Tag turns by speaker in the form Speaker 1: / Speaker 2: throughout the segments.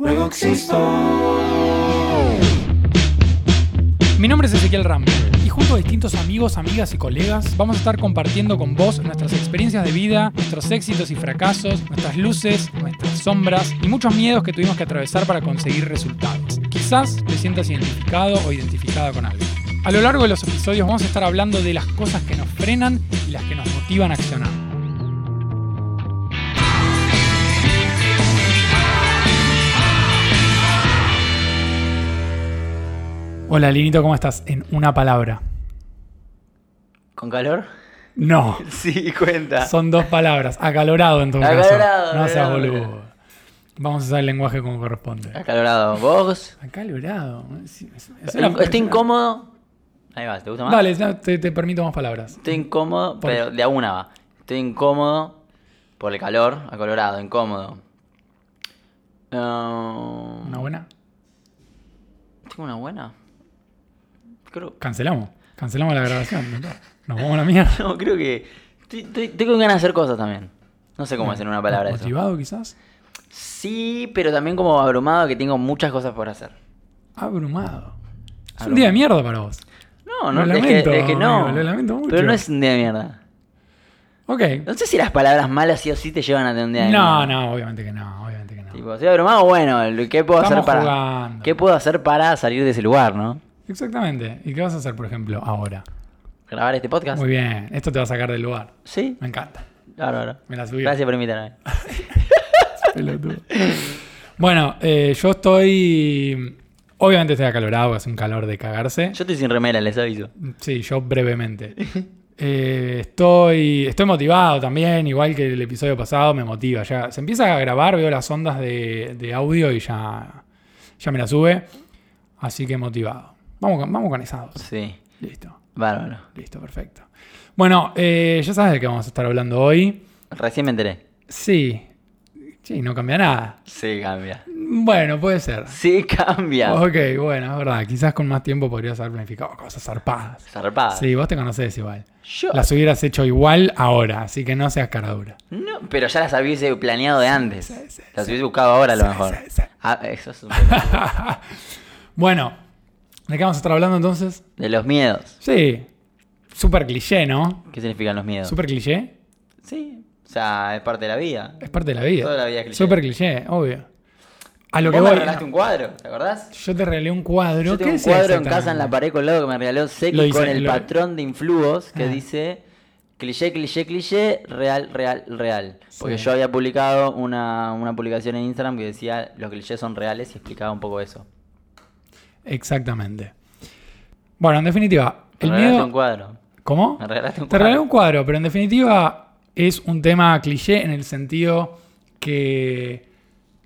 Speaker 1: Luego existo.
Speaker 2: Mi nombre es Ezequiel Ram y junto a distintos amigos, amigas y colegas vamos a estar compartiendo con vos nuestras experiencias de vida, nuestros éxitos y fracasos, nuestras luces, nuestras sombras y muchos miedos que tuvimos que atravesar para conseguir resultados. Quizás te sientas identificado o identificada con algo. A lo largo de los episodios vamos a estar hablando de las cosas que nos frenan y las que nos motivan a accionar. Hola Linito, ¿cómo estás? En una palabra.
Speaker 3: ¿Con calor?
Speaker 2: No,
Speaker 3: Sí, cuenta.
Speaker 2: son dos palabras. Acalorado en todo
Speaker 3: Acalorado,
Speaker 2: caso. No seas
Speaker 3: acalorado.
Speaker 2: boludo. Vamos a usar el lenguaje como corresponde.
Speaker 3: Acalorado. ¿Vos?
Speaker 2: Acalorado. Sí, es- es una-
Speaker 3: Estoy incómodo. Ahí va, ¿te gusta más?
Speaker 2: Dale, te, te permito más palabras.
Speaker 3: Estoy incómodo,
Speaker 2: Por-
Speaker 3: pero de a una va. Estoy incómodo por el calor, acolorado, incómodo.
Speaker 2: ¿Una buena?
Speaker 3: ¿Tengo una buena? Creo,
Speaker 2: Cancelamos. Cancelamos la grabación. ¿no? Nos vamos a la mierda.
Speaker 3: no, creo que. tengo ganas de hacer cosas también. No sé cómo hacer una palabra eso.
Speaker 2: ¿Motivado quizás?
Speaker 3: Sí, pero también como abrumado que tengo muchas cosas por hacer.
Speaker 2: Abrumado. Es un día de mierda para vos.
Speaker 3: No, no,
Speaker 2: Lo
Speaker 3: es,
Speaker 2: lamento,
Speaker 3: que, es que no.
Speaker 2: amigo, lo lamento mucho.
Speaker 3: Pero no es un día de mierda.
Speaker 2: Ok.
Speaker 3: No sé si las palabras malas sí o sí te llevan a tener un día de
Speaker 2: No,
Speaker 3: mierda.
Speaker 2: no, obviamente que no. Obviamente que no.
Speaker 3: Tipo, estoy abrumado, bueno, ¿qué puedo
Speaker 2: Estamos
Speaker 3: hacer para
Speaker 2: jugando.
Speaker 3: qué puedo hacer para salir de ese lugar, no?
Speaker 2: Exactamente. ¿Y qué vas a hacer, por ejemplo, ahora?
Speaker 3: Grabar este podcast.
Speaker 2: Muy bien. Esto te va a sacar del lugar.
Speaker 3: Sí,
Speaker 2: Me encanta.
Speaker 3: claro, claro.
Speaker 2: Me la subí.
Speaker 3: Gracias por invitarme.
Speaker 2: Pelotudo. Bueno, eh, yo estoy. Obviamente estoy acalorado, hace un calor de cagarse.
Speaker 3: Yo estoy sin remera, les aviso.
Speaker 2: Sí, yo brevemente. Eh, estoy, estoy motivado también, igual que el episodio pasado, me motiva. Ya se empieza a grabar, veo las ondas de, de audio y ya, ya me la sube. Así que motivado. Vamos con, vamos con esa dos.
Speaker 3: Sí,
Speaker 2: Listo,
Speaker 3: bárbaro.
Speaker 2: listo, perfecto. Bueno, eh, ya sabes de qué vamos a estar hablando hoy.
Speaker 3: Recién me enteré.
Speaker 2: Sí, sí, no cambia nada.
Speaker 3: Sí, cambia.
Speaker 2: Bueno, puede ser.
Speaker 3: Sí, cambia.
Speaker 2: Ok, bueno, es verdad. Quizás con más tiempo podrías haber planificado cosas zarpadas.
Speaker 3: Zarpada.
Speaker 2: Sí, vos te conocés igual.
Speaker 3: Yo.
Speaker 2: Las hubieras hecho igual ahora, así que no seas cara dura.
Speaker 3: No, pero ya las hubiese planeado de antes.
Speaker 2: Sí, sí,
Speaker 3: las hubiese buscado ahora a lo mejor.
Speaker 2: sí, sí.
Speaker 3: Ah, eso es un
Speaker 2: Bueno, ¿de qué vamos a estar hablando entonces?
Speaker 3: De los miedos.
Speaker 2: Sí, súper cliché, ¿no?
Speaker 3: ¿Qué significan los miedos?
Speaker 2: Súper cliché.
Speaker 3: Sí. O sea, es parte de la vida.
Speaker 2: Es parte de la vida.
Speaker 3: Toda la vida es cliché.
Speaker 2: Súper cliché, obvio. A lo que
Speaker 3: Vos me
Speaker 2: voy.
Speaker 3: regalaste un cuadro, ¿te acordás?
Speaker 2: Yo te regalé un cuadro.
Speaker 3: Yo
Speaker 2: ¿Qué
Speaker 3: tengo un
Speaker 2: es
Speaker 3: cuadro en casa en la pared colgado que me regaló Seki con el
Speaker 2: lo-
Speaker 3: patrón de influjos que
Speaker 2: Ah.
Speaker 3: dice cliché, cliché, cliché, real, real, real. Porque
Speaker 2: Sí.
Speaker 3: yo había publicado una, una publicación en Instagram que decía los clichés son reales y explicaba un poco eso.
Speaker 2: Exactamente. Bueno, en definitiva,
Speaker 3: Me
Speaker 2: el
Speaker 3: regalaste
Speaker 2: miedo.
Speaker 3: un cuadro.
Speaker 2: ¿Cómo?
Speaker 3: Me regalaste un
Speaker 2: Te regalé
Speaker 3: cuadro.
Speaker 2: un cuadro, pero en definitiva es un tema cliché en el sentido que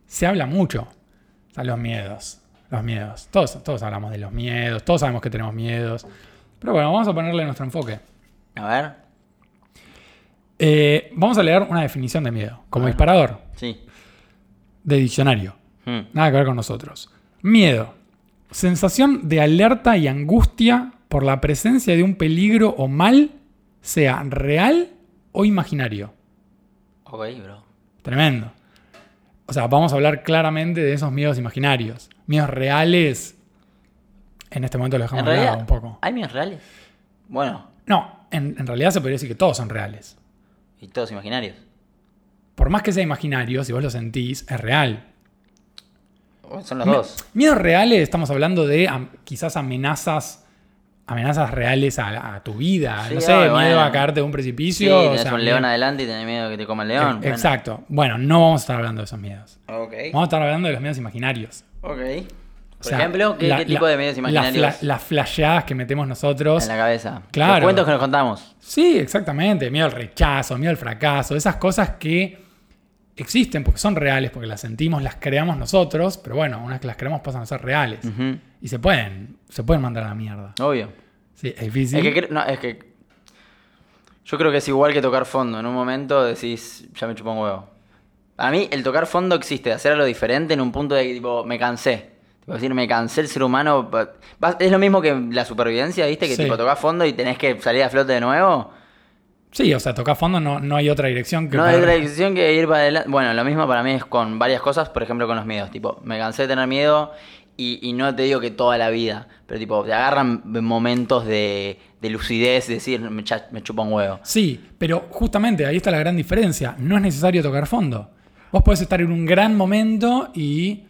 Speaker 2: se habla mucho. O sea, los miedos. Los miedos. Todos, todos hablamos de los miedos, todos sabemos que tenemos miedos. Pero bueno, vamos a ponerle nuestro enfoque.
Speaker 3: A ver.
Speaker 2: Eh, vamos a leer una definición de miedo, como disparador,
Speaker 3: Sí.
Speaker 2: de diccionario.
Speaker 3: Hmm.
Speaker 2: Nada que ver con nosotros. Miedo. Sensación de alerta y angustia por la presencia de un peligro o mal, sea real o imaginario.
Speaker 3: Ok, bro.
Speaker 2: Tremendo. O sea, vamos a hablar claramente de esos miedos imaginarios. Miedos reales. En este momento lo dejamos de lado un poco.
Speaker 3: ¿hay miedos reales? Bueno,
Speaker 2: No, en, en realidad se podría decir que todos son reales.
Speaker 3: y todos imaginarios.
Speaker 2: Por más que sea imaginario, si vos lo sentís, es real.
Speaker 3: O Son los dos.
Speaker 2: Miedos reales, estamos hablando de am- quizás amenazas, amenazas reales a, a tu vida.
Speaker 3: Sí,
Speaker 2: no sé, miedo
Speaker 3: bueno.
Speaker 2: a caerte de un
Speaker 3: Sí,
Speaker 2: precipicio. o
Speaker 3: tenés
Speaker 2: sea,
Speaker 3: un
Speaker 2: miedo-
Speaker 3: león adelante y tenés miedo que te coma el león.
Speaker 2: Exacto. Bueno, no vamos a estar hablando de esos miedos. Vamos a estar hablando de los miedos imaginarios.
Speaker 3: Ok.
Speaker 2: O
Speaker 3: Por
Speaker 2: sea,
Speaker 3: ejemplo, ¿qué,
Speaker 2: la-
Speaker 3: qué tipo
Speaker 2: la-
Speaker 3: de medios imaginarios
Speaker 2: las flasheadas que metemos nosotros.
Speaker 3: en la cabeza?
Speaker 2: Claro.
Speaker 3: Los cuentos que nos contamos.
Speaker 2: Sí, exactamente. Miedo al rechazo, miedo al fracaso. Esas cosas que existen porque son reales, porque las sentimos, las creamos nosotros. Pero bueno, una vez que las creamos pasan a ser reales. Y se pueden, se pueden mandar a la mierda.
Speaker 3: Obvio.
Speaker 2: Sí, es difícil.
Speaker 3: Es que, no, es que. Yo creo que es igual que tocar fondo. En un momento decís, ya me chupó un huevo. A mí, el tocar fondo existe, hacer algo diferente en un punto de que, tipo, me cansé. Tipo, decir, me cansé el ser humano. Es lo mismo que la supervivencia, ¿viste? Que
Speaker 2: Sí.
Speaker 3: tipo, tocas fondo y tenés que salir a flote de nuevo.
Speaker 2: Sí, o sea, tocar fondo no, no hay otra dirección que
Speaker 3: No hay otra decisión que ir para adelante. Bueno, lo mismo para mí es con varias cosas, por ejemplo con los miedos. Tipo, me cansé de tener miedo y, y no te digo que toda la vida, pero tipo, te agarran momentos de, de lucidez, de decir, me, cha- me chupa un huevo.
Speaker 2: Sí, pero justamente ahí está la gran diferencia. No es necesario tocar fondo. Vos podés estar en un gran momento y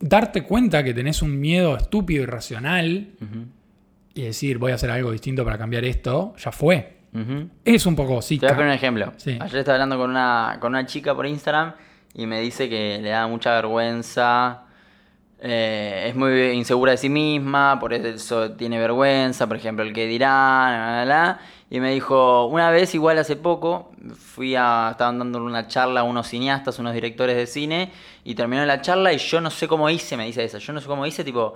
Speaker 2: darte cuenta que tenés un miedo estúpido, irracional, y decir, voy a hacer algo distinto para cambiar esto, ya fue. Es un poco sí.
Speaker 3: Te voy a poner un ejemplo.
Speaker 2: Sí.
Speaker 3: Ayer estaba hablando con una, con una chica por Instagram y me dice que le da mucha vergüenza. eh, es muy insegura de sí misma, por eso tiene vergüenza, por ejemplo, el que dirán, bla, bla, bla. Y me dijo, una vez, igual hace poco, fui a, estaban dando una charla a unos cineastas, unos directores de cine, y terminó la charla y yo no sé cómo hice, me dice esa, yo no sé cómo hice, tipo,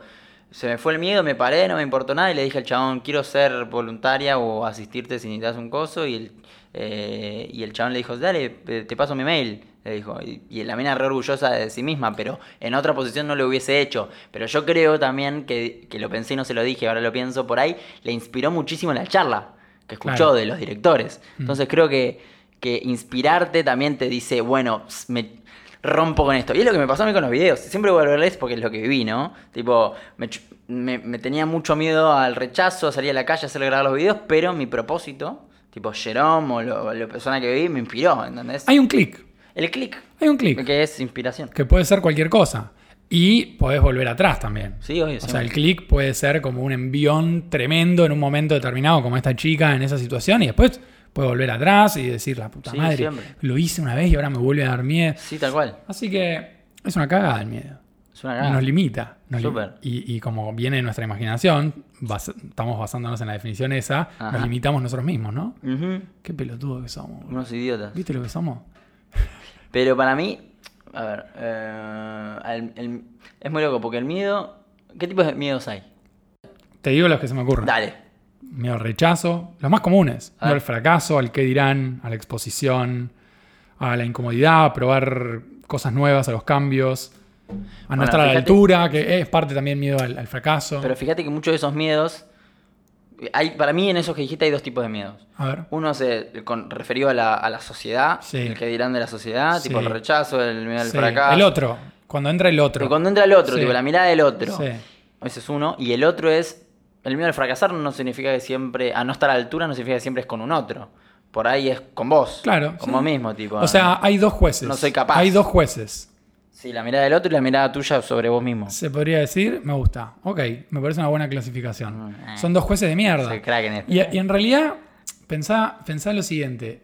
Speaker 3: se me fue el miedo, me paré, no me importó nada y le dije al chabón, quiero ser voluntaria o asistirte si necesitas un coso. Y el, eh, y el chabón le dijo, dale, te paso mi mail. Le dijo, y, y la mina re orgullosa de sí misma, pero en otra posición no lo hubiese hecho. Pero yo creo también que, que lo pensé y no se lo dije, ahora lo pienso por ahí, le inspiró muchísimo la charla que escuchó
Speaker 2: Claro.
Speaker 3: de los directores. Entonces creo que, que inspirarte también te dice, bueno, me rompo con esto. Y es lo que me pasó a mí con los videos. Siempre vuelvo a verles porque es lo que viví, ¿no? Tipo, me, me- me tenía mucho miedo al rechazo, a salir a la calle a hacer grabar los videos, pero mi propósito, tipo Jerome o lo- la persona que vi, me inspiró, ¿entendés?
Speaker 2: Hay un clic.
Speaker 3: El click,
Speaker 2: Hay un clic.
Speaker 3: que es inspiración.
Speaker 2: Que puede ser cualquier cosa. Y podés volver atrás también.
Speaker 3: Sí, obvio,
Speaker 2: O sea, el clic puede ser como un envión tremendo en un momento determinado, como esta chica en esa situación, y después puede volver atrás y decir, la puta
Speaker 3: Sí,
Speaker 2: madre,
Speaker 3: siempre.
Speaker 2: lo hice una vez y ahora me vuelve a dar miedo.
Speaker 3: Sí, tal cual.
Speaker 2: Así que es una cagada el miedo.
Speaker 3: Es una cagada.
Speaker 2: Nos limita. nos
Speaker 3: Súper.
Speaker 2: y, y como viene de nuestra imaginación, bas- estamos basándonos en la definición esa,
Speaker 3: Ajá.
Speaker 2: nos limitamos nosotros mismos, ¿no? Qué pelotudo que somos.
Speaker 3: Unos idiotas.
Speaker 2: ¿Viste lo que somos?
Speaker 3: Pero para mí, a ver, eh, el- el- es muy loco porque el miedo. ¿Qué tipos de miedos hay?
Speaker 2: Te digo los que se me ocurren.
Speaker 3: Dale.
Speaker 2: Miedo al rechazo, los más comunes. Miedo al fracaso, al qué dirán, a la exposición, a la incomodidad, a probar cosas nuevas, a los cambios, a no
Speaker 3: Bueno,
Speaker 2: estar a la
Speaker 3: fíjate-
Speaker 2: altura, que es parte también miedo al, al fracaso.
Speaker 3: Pero fíjate que muchos de esos miedos. Hay, para mí, en esos que dijiste, hay dos tipos de miedos.
Speaker 2: a ver.
Speaker 3: Uno es el con, referido a la, a la sociedad,
Speaker 2: Sí.
Speaker 3: el que dirán de la sociedad,
Speaker 2: Sí.
Speaker 3: tipo el rechazo, el miedo al
Speaker 2: Sí,
Speaker 3: fracaso.
Speaker 2: el otro, cuando entra el otro.
Speaker 3: Y cuando entra el otro, tipo la mirada del otro. Ese es uno. Y el otro es. El miedo al fracasar no significa que siempre. A no estar a la altura no significa que siempre es con un otro. Por ahí es con vos.
Speaker 2: Claro.
Speaker 3: Con
Speaker 2: sí.
Speaker 3: mismo, tipo.
Speaker 2: O sea, hay dos jueces.
Speaker 3: No soy capaz.
Speaker 2: Hay dos jueces.
Speaker 3: Sí, la mirada del otro y la mirada tuya sobre vos mismo.
Speaker 2: Se podría decir, me gusta. Ok, me parece una buena clasificación.
Speaker 3: Mm, eh.
Speaker 2: Son dos jueces de mierda.
Speaker 3: Soy crack en esto.
Speaker 2: Y, y en realidad, pensá, pensá lo siguiente.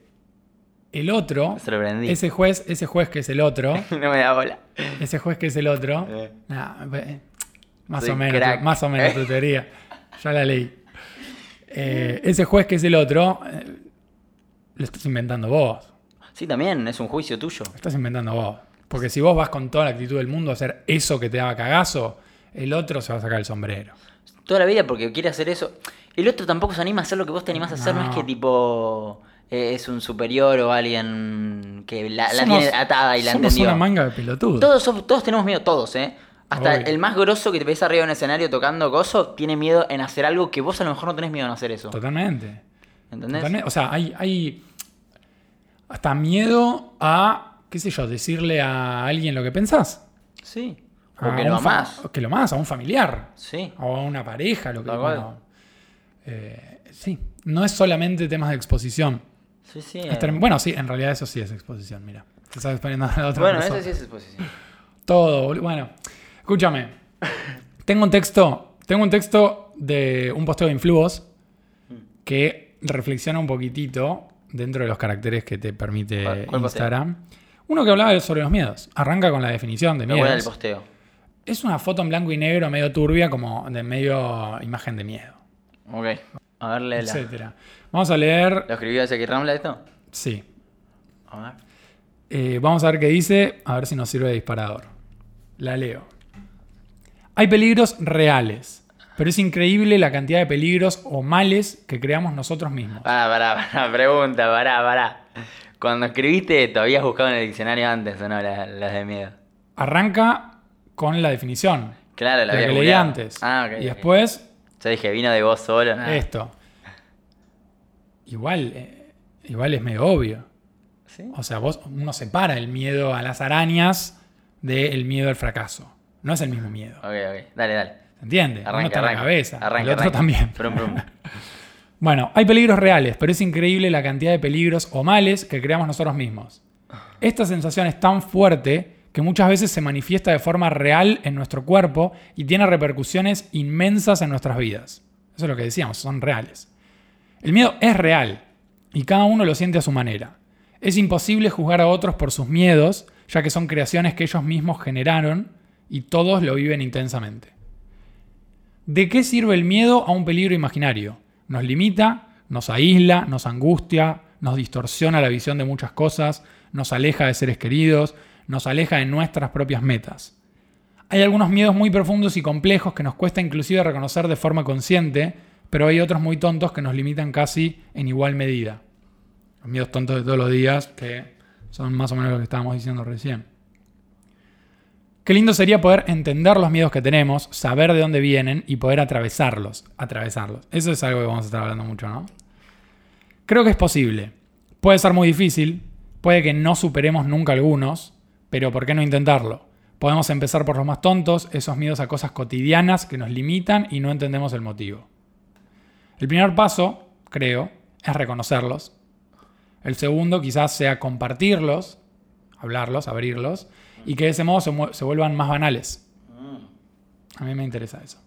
Speaker 2: El otro, ese juez, ese juez que es el otro,
Speaker 3: no me da bola.
Speaker 2: ese juez que es el otro,
Speaker 3: Eh.
Speaker 2: nah, eh, más
Speaker 3: Soy
Speaker 2: o menos,
Speaker 3: crack.
Speaker 2: más o menos tu teoría. Ya la leí. Eh, ese juez que es el otro, eh, lo estás inventando vos.
Speaker 3: Sí, también, es un juicio tuyo.
Speaker 2: Lo estás inventando vos. Porque si vos vas con toda la actitud del mundo a hacer eso que te haga cagazo, el otro se va a sacar el sombrero.
Speaker 3: Toda la vida porque quiere hacer eso. El otro tampoco se anima a hacer lo que vos te animás a hacer. No,
Speaker 2: No.
Speaker 3: es que tipo eh, es un superior o alguien que la, tiene atada y la
Speaker 2: somos
Speaker 3: entendió.
Speaker 2: una manga de pelotudos.
Speaker 3: Todos, somos- todos tenemos miedo, todos, ¿eh? Hasta
Speaker 2: Obvio.
Speaker 3: el más grosso que te ves arriba en un escenario tocando gozo tiene miedo en hacer algo que vos a lo mejor no tenés miedo en hacer eso.
Speaker 2: Totalmente.
Speaker 3: ¿Entendés?
Speaker 2: Totalmente. O sea, hay, hay hasta miedo a, qué sé yo, decirle a alguien lo que pensás.
Speaker 3: Sí.
Speaker 2: A
Speaker 3: O que lo amás.
Speaker 2: Que lo más, a un familiar.
Speaker 3: Sí.
Speaker 2: O a una pareja, lo que bueno, eh, Sí. No es solamente temas de exposición.
Speaker 3: Sí, sí. Eh.
Speaker 2: bueno, sí, en realidad eso sí es exposición, mira. Te estás exponiendo a la otra
Speaker 3: Bueno,
Speaker 2: persona.
Speaker 3: eso sí es exposición.
Speaker 2: Todo, boludo. Bueno, escúchame. Tengo un texto, tengo un texto de un posteo de Influos que reflexiona un poquitito dentro de los caracteres que te permite
Speaker 3: ¿Cuál- cuál posteo?
Speaker 2: Instagram. Uno que hablaba sobre los miedos. Arranca con la definición de
Speaker 3: al
Speaker 2: miedos.
Speaker 3: posteo.
Speaker 2: Es una foto en blanco y negro medio turbia, como de medio imagen de miedo,
Speaker 3: Ok. A ver, léela.
Speaker 2: etcétera. Vamos a leer.
Speaker 3: ¿Lo escribió Ezequiel Ramla esto?
Speaker 2: Sí.
Speaker 3: A ver.
Speaker 2: Eh, vamos a ver qué dice, a ver si nos sirve de disparador. La leo. Hay peligros reales, pero es increíble la cantidad de peligros o males que creamos nosotros mismos.
Speaker 3: Pará, pará, pará, pregunta, pará, pará. Cuando escribiste esto, ¿habías buscado en el diccionario antes o no las, las de miedo?
Speaker 2: Arranca con la definición,
Speaker 3: Claro, la había
Speaker 2: que leí antes.
Speaker 3: Ah, ok.
Speaker 2: y después
Speaker 3: Yo dije, vino de vos solo. nada.
Speaker 2: esto. Igual, eh, Igual es medio obvio.
Speaker 3: ¿Sí?
Speaker 2: O sea, vos, uno separa el miedo a las arañas del miedo al fracaso. No es el mismo miedo.
Speaker 3: Ok, ok. Dale, dale.
Speaker 2: ¿Se entiende? Uno
Speaker 3: Arranca,
Speaker 2: en la cabeza.
Speaker 3: Arranca,
Speaker 2: el otro
Speaker 3: arranca.
Speaker 2: también.
Speaker 3: Brum, brum.
Speaker 2: Bueno, hay peligros reales, pero es increíble la cantidad de peligros o males que creamos nosotros mismos. Esta sensación es tan fuerte que muchas veces se manifiesta de forma real en nuestro cuerpo y tiene repercusiones inmensas en nuestras vidas. Eso es lo que decíamos, son reales. El miedo es real y cada uno lo siente a su manera. Es imposible juzgar a otros por sus miedos, ya que son creaciones que ellos mismos generaron y todos lo viven intensamente. ¿De qué sirve el miedo a un peligro imaginario? Nos limita, nos aísla, nos angustia, nos distorsiona la visión de muchas cosas, nos aleja de seres queridos, nos aleja de nuestras propias metas. Hay algunos miedos muy profundos y complejos que nos cuesta inclusive reconocer de forma consciente, pero hay otros muy tontos que nos limitan casi en igual medida. Los miedos tontos de todos los días, que son más o menos lo que estábamos diciendo recién. Qué lindo sería poder entender los miedos que tenemos, saber de dónde vienen y poder atravesarlos. Atravesarlos. Eso es algo que vamos a estar hablando mucho, ¿no? Creo que es posible. Puede ser muy difícil, puede que no superemos nunca algunos, pero ¿por qué no intentarlo? Podemos empezar por los más tontos, esos miedos a cosas cotidianas que nos limitan y no entendemos el motivo. El primer paso, creo, es reconocerlos. El segundo quizás sea compartirlos, hablarlos, abrirlos, y que de ese modo se, se vuelvan más banales. A mí me interesa eso.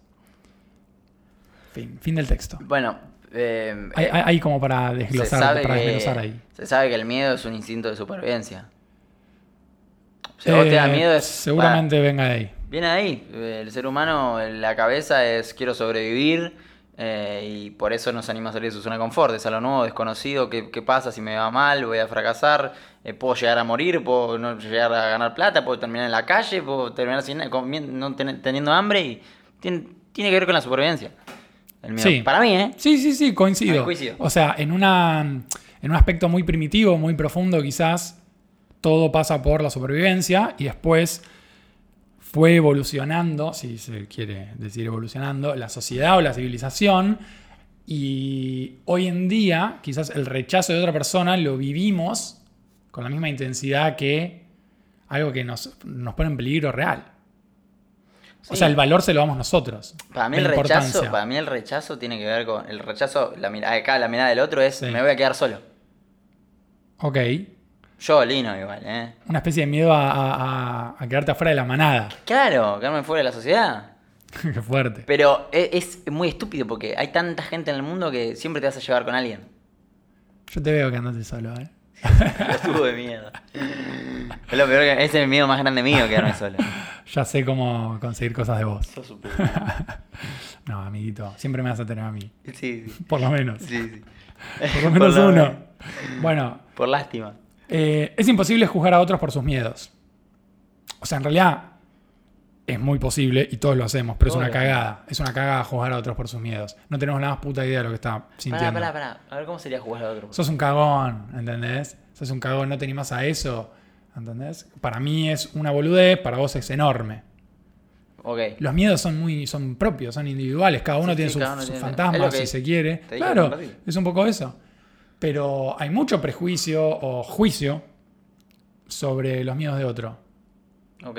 Speaker 2: Fin, fin del texto.
Speaker 3: Bueno, eh,
Speaker 2: Hay, hay- hay como para desglosar, para
Speaker 3: que,
Speaker 2: desglosar ahí.
Speaker 3: se sabe que el miedo es un instinto de supervivencia. Vos te da
Speaker 2: Eh,
Speaker 3: miedo es...
Speaker 2: seguramente venga de ahí.
Speaker 3: Viene de ahí. El ser humano, la cabeza es quiero sobrevivir eh, y por eso nos anima a salir de su zona de confort. Es a lo nuevo, desconocido. ¿Qué, qué pasa si me va mal? ¿Voy a fracasar? Eh, ¿Puedo llegar a morir? ¿Puedo no llegar a ganar plata? ¿Puedo terminar en la calle? ¿Puedo terminar sin, no ten- teniendo hambre? Y tiene, tiene que ver con la supervivencia. El miedo.
Speaker 2: Sí.
Speaker 3: Para mí, ¿eh?
Speaker 2: Sí, sí, sí, coincido.
Speaker 3: Coincido.
Speaker 2: O sea, en, una, en un aspecto muy primitivo, muy profundo, quizás todo pasa por la supervivencia y después fue evolucionando, si se quiere decir evolucionando, la sociedad o la civilización. Y hoy en día, quizás el rechazo de otra persona lo vivimos con la misma intensidad que algo que nos, nos pone en peligro real. O sea, el valor se lo damos nosotros.
Speaker 3: Para mí, el rechazo, para mí el rechazo tiene que ver con. El rechazo, la mirada acá, la mirada del otro es
Speaker 2: Sí.
Speaker 3: me voy a quedar solo.
Speaker 2: Ok.
Speaker 3: Yo, Lino, igual, ¿eh?
Speaker 2: Una especie de miedo a, a- quedarte afuera de la manada.
Speaker 3: Claro, quedarme fuera de la sociedad.
Speaker 2: Qué fuerte.
Speaker 3: Pero e- es, muy estúpido porque hay tanta gente en el mundo que siempre te vas a llevar con alguien.
Speaker 2: Yo te veo que andaste solo, ¿eh?
Speaker 3: Yo tuve miedo. Es lo peor que. Ese es el miedo más grande mío, quedarme solo.
Speaker 2: Ya sé cómo conseguir cosas de vos. No, amiguito, siempre me vas a tener a mí.
Speaker 3: Sí, sí.
Speaker 2: Por lo menos.
Speaker 3: Sí, sí.
Speaker 2: Por lo menos uno. Bueno,
Speaker 3: Por lástima.
Speaker 2: eh, es imposible juzgar a otros por sus miedos. O sea, en realidad es muy posible y todos lo hacemos, pero es una cagada. Es una cagada juzgar a otros por sus miedos. No tenemos la más puta idea de lo que está
Speaker 3: Pará,
Speaker 2: sintiendo.
Speaker 3: pará, pará. A ver cómo sería jugar a otro.
Speaker 2: Sos un cagón, ¿entendés? Sos un cagón, no te animás a eso, ¿entendés? Para mí es una boludez, para vos es enorme.
Speaker 3: Ok.
Speaker 2: Los miedos son muy son propios, son individuales, cada uno
Speaker 3: Sí,
Speaker 2: tiene
Speaker 3: sí,
Speaker 2: sus,
Speaker 3: tiene-
Speaker 2: fantasmas, si se quiere. Claro, es un poco eso. Pero hay mucho prejuicio o juicio sobre los miedos de otro.
Speaker 3: Ok.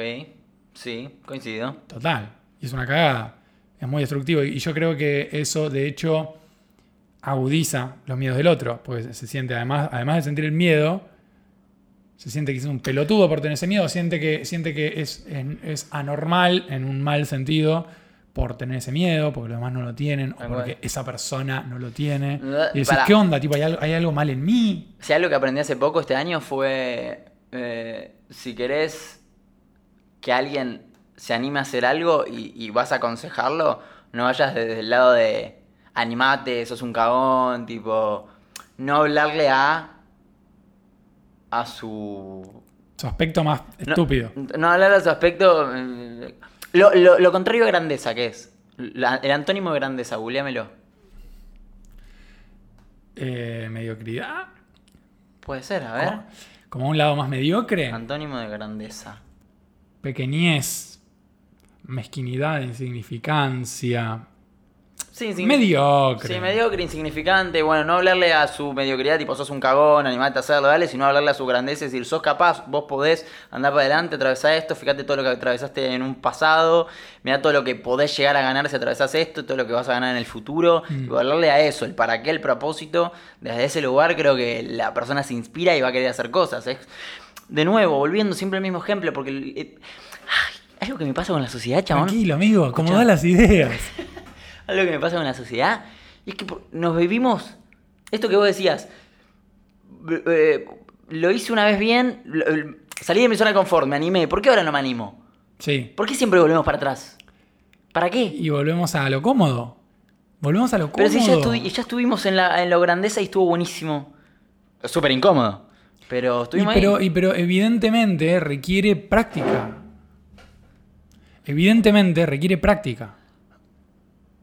Speaker 3: Sí, coincido.
Speaker 2: Total. Y es una cagada. Es muy destructivo. Y yo creo que eso, de hecho, agudiza los miedos del otro. Porque se siente, además, además de sentir el miedo, se siente que es un pelotudo por tener ese miedo. Siente que, siente que es, es anormal en un mal sentido por tener ese miedo, porque los demás no lo tienen, o porque esa persona no lo tiene.
Speaker 3: Eh,
Speaker 2: Y decís,
Speaker 3: pará.
Speaker 2: ¿qué onda? Tipo, ¿hay algo, hay algo mal en mí?
Speaker 3: Si algo que aprendí hace poco este año fue, eh, si querés que alguien se anime a hacer algo y, y vas a aconsejarlo, no vayas desde el lado de animate, sos un cagón, tipo, no hablarle a a su
Speaker 2: Su aspecto más
Speaker 3: no-
Speaker 2: estúpido.
Speaker 3: No, hablarle a su aspecto lo, lo- lo contrario a grandeza, ¿qué es? La- el antónimo de grandeza, googleamelo.
Speaker 2: Eh, mediocridad.
Speaker 3: Puede ser, a ver.
Speaker 2: Como, como un lado más mediocre.
Speaker 3: Antónimo de grandeza.
Speaker 2: Pequeñez, mezquinidad, insignificancia.
Speaker 3: Sí, insignific-
Speaker 2: mediocre.
Speaker 3: Sí, mediocre, insignificante. Bueno, no hablarle a su mediocridad, tipo, sos un cagón, animate a hacerlo, dale, sino hablarle a su grandeza y decir, sos capaz, vos podés andar para adelante, atravesar esto, fíjate todo lo que atravesaste en un pasado, mira todo lo que podés llegar a ganar si atravesás esto, todo lo que vas a ganar en el futuro.
Speaker 2: Mm.
Speaker 3: Y hablarle a eso, el para qué, el propósito. Desde ese lugar creo que la persona se inspira y va a querer hacer cosas. Es- De nuevo, volviendo siempre al mismo ejemplo, porque... eh, ay, algo que me pasa con la sociedad, chabón.
Speaker 2: Tranquilo, amigo, acomoda las ideas.
Speaker 3: Algo que me pasa con la sociedad es que nos vivimos. Esto que vos decías, eh, lo hice una vez bien, lo- salí de mi zona de confort, me animé. ¿Por qué ahora no me animo?
Speaker 2: Sí.
Speaker 3: ¿Por qué siempre volvemos para atrás? ¿Para qué?
Speaker 2: Y volvemos a lo cómodo. Volvemos a lo
Speaker 3: Pero
Speaker 2: cómodo.
Speaker 3: si ya, estu- ya estuvimos en, la, en lo grandeza y estuvo buenísimo. Súper incómodo. Pero
Speaker 2: Y
Speaker 3: estuvimos
Speaker 2: pero,
Speaker 3: ahí.
Speaker 2: y pero evidentemente requiere práctica. Evidentemente requiere práctica.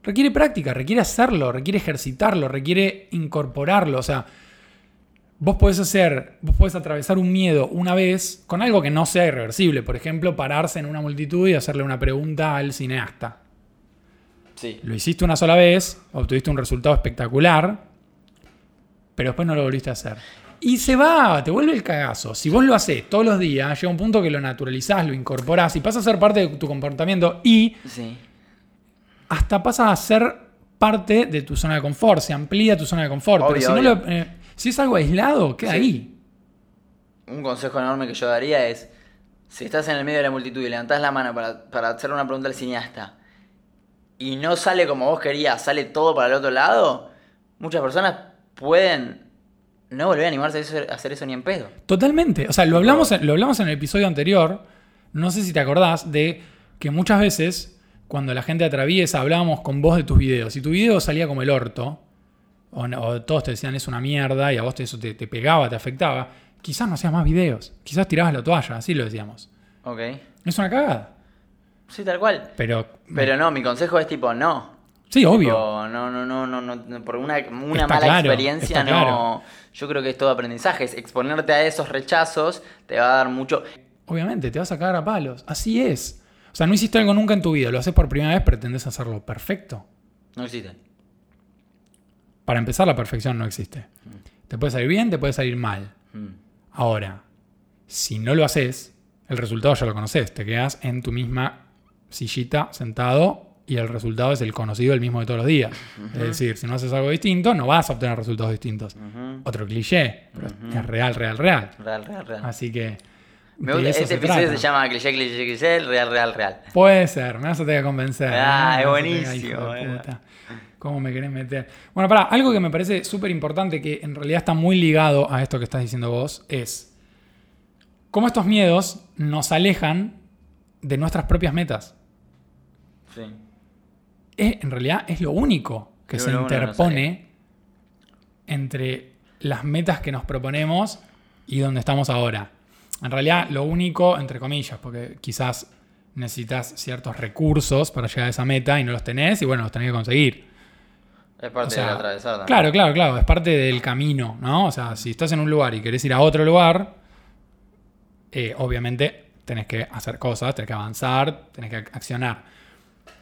Speaker 2: Requiere práctica, requiere hacerlo, requiere ejercitarlo, requiere incorporarlo. O sea, vos podés hacer, vos podés atravesar un miedo una vez con algo que no sea irreversible. Por ejemplo, pararse en una multitud y hacerle una pregunta al cineasta.
Speaker 3: Sí.
Speaker 2: Lo hiciste una sola vez, obtuviste un resultado espectacular, pero después no lo volviste a hacer. Y se va, te vuelve el cagazo. Si vos lo haces todos los días, llega un punto que lo naturalizás, lo incorporás y pasa a ser parte de tu comportamiento y
Speaker 3: Sí.
Speaker 2: hasta pasa a ser parte de tu zona de confort, se amplía tu zona de confort.
Speaker 3: Obvio,
Speaker 2: pero si, no lo- eh, si es algo aislado, queda
Speaker 3: Sí.
Speaker 2: ahí.
Speaker 3: Un consejo enorme que yo daría es, si estás en el medio de la multitud y levantás la mano para, para hacer una pregunta al cineasta y no sale como vos querías, sale todo para el otro lado, muchas personas pueden no volver a animarse a hacer- a hacer eso ni en pedo.
Speaker 2: Totalmente. O sea, lo hablamos, en, lo hablamos en el episodio anterior. No sé si te acordás de que muchas veces, cuando la gente atraviesa, hablábamos con vos de tus videos. Si tu video salía como el orto, o, todos te decían es una mierda y a vos te- eso te, te pegaba, te afectaba, quizás no hacías más videos. Quizás tirabas la toalla, así lo decíamos.
Speaker 3: ¿Ok?
Speaker 2: Es una cagada.
Speaker 3: Sí, tal cual.
Speaker 2: Pero.
Speaker 3: Pero no, mi consejo es tipo, no.
Speaker 2: sí, obvio.
Speaker 3: Tipo, no, no, no, no, no, no, por una, mala
Speaker 2: claro,
Speaker 3: experiencia no.
Speaker 2: claro.
Speaker 3: Yo creo que es todo aprendizaje. Es exponerte a esos rechazos te va a dar mucho.
Speaker 2: Obviamente, te vas a cagar a palos. Así es. O sea, no hiciste algo nunca en tu vida, lo haces por primera vez, pretendés hacerlo perfecto.
Speaker 3: No existe.
Speaker 2: Para empezar, la perfección no existe. Te puede salir bien, te puede salir mal.
Speaker 3: Mm.
Speaker 2: Ahora, si no lo haces, el resultado ya lo conoces. Te quedas en tu misma sillita sentado y el resultado es el conocido, el mismo de todos los días. Es decir, si no haces algo distinto, no vas a obtener resultados distintos. Otro cliché, pero es real, real, real.
Speaker 3: Real, real, real.
Speaker 2: Así que.
Speaker 3: Me gusta, este
Speaker 2: se
Speaker 3: episodio
Speaker 2: trata.
Speaker 3: se llama cliché, cliché, cliché, real, real, real.
Speaker 2: Puede ser, me vas a tener que convencer.
Speaker 3: Ah, es
Speaker 2: tener-
Speaker 3: buenísimo, eh.
Speaker 2: ¿Cómo me querés meter? Bueno, para, algo que me parece súper importante, que en realidad está muy ligado a esto que estás diciendo vos, es cómo estos miedos nos alejan de nuestras propias metas.
Speaker 3: Sí.
Speaker 2: Es- en realidad es lo único que se interpone entre las metas que nos proponemos y donde estamos ahora. En realidad lo único, entre comillas, porque quizás necesitas ciertos recursos para llegar a esa meta y no los tenés y bueno, los tenés que conseguir.
Speaker 3: Es parte
Speaker 2: O sea,
Speaker 3: del atravesar también.
Speaker 2: Claro, claro, claro, es parte del camino, ¿no? O sea, si estás en un lugar y querés ir a otro lugar, eh, obviamente tenés que hacer cosas, tenés que avanzar, tenés que ac- accionar.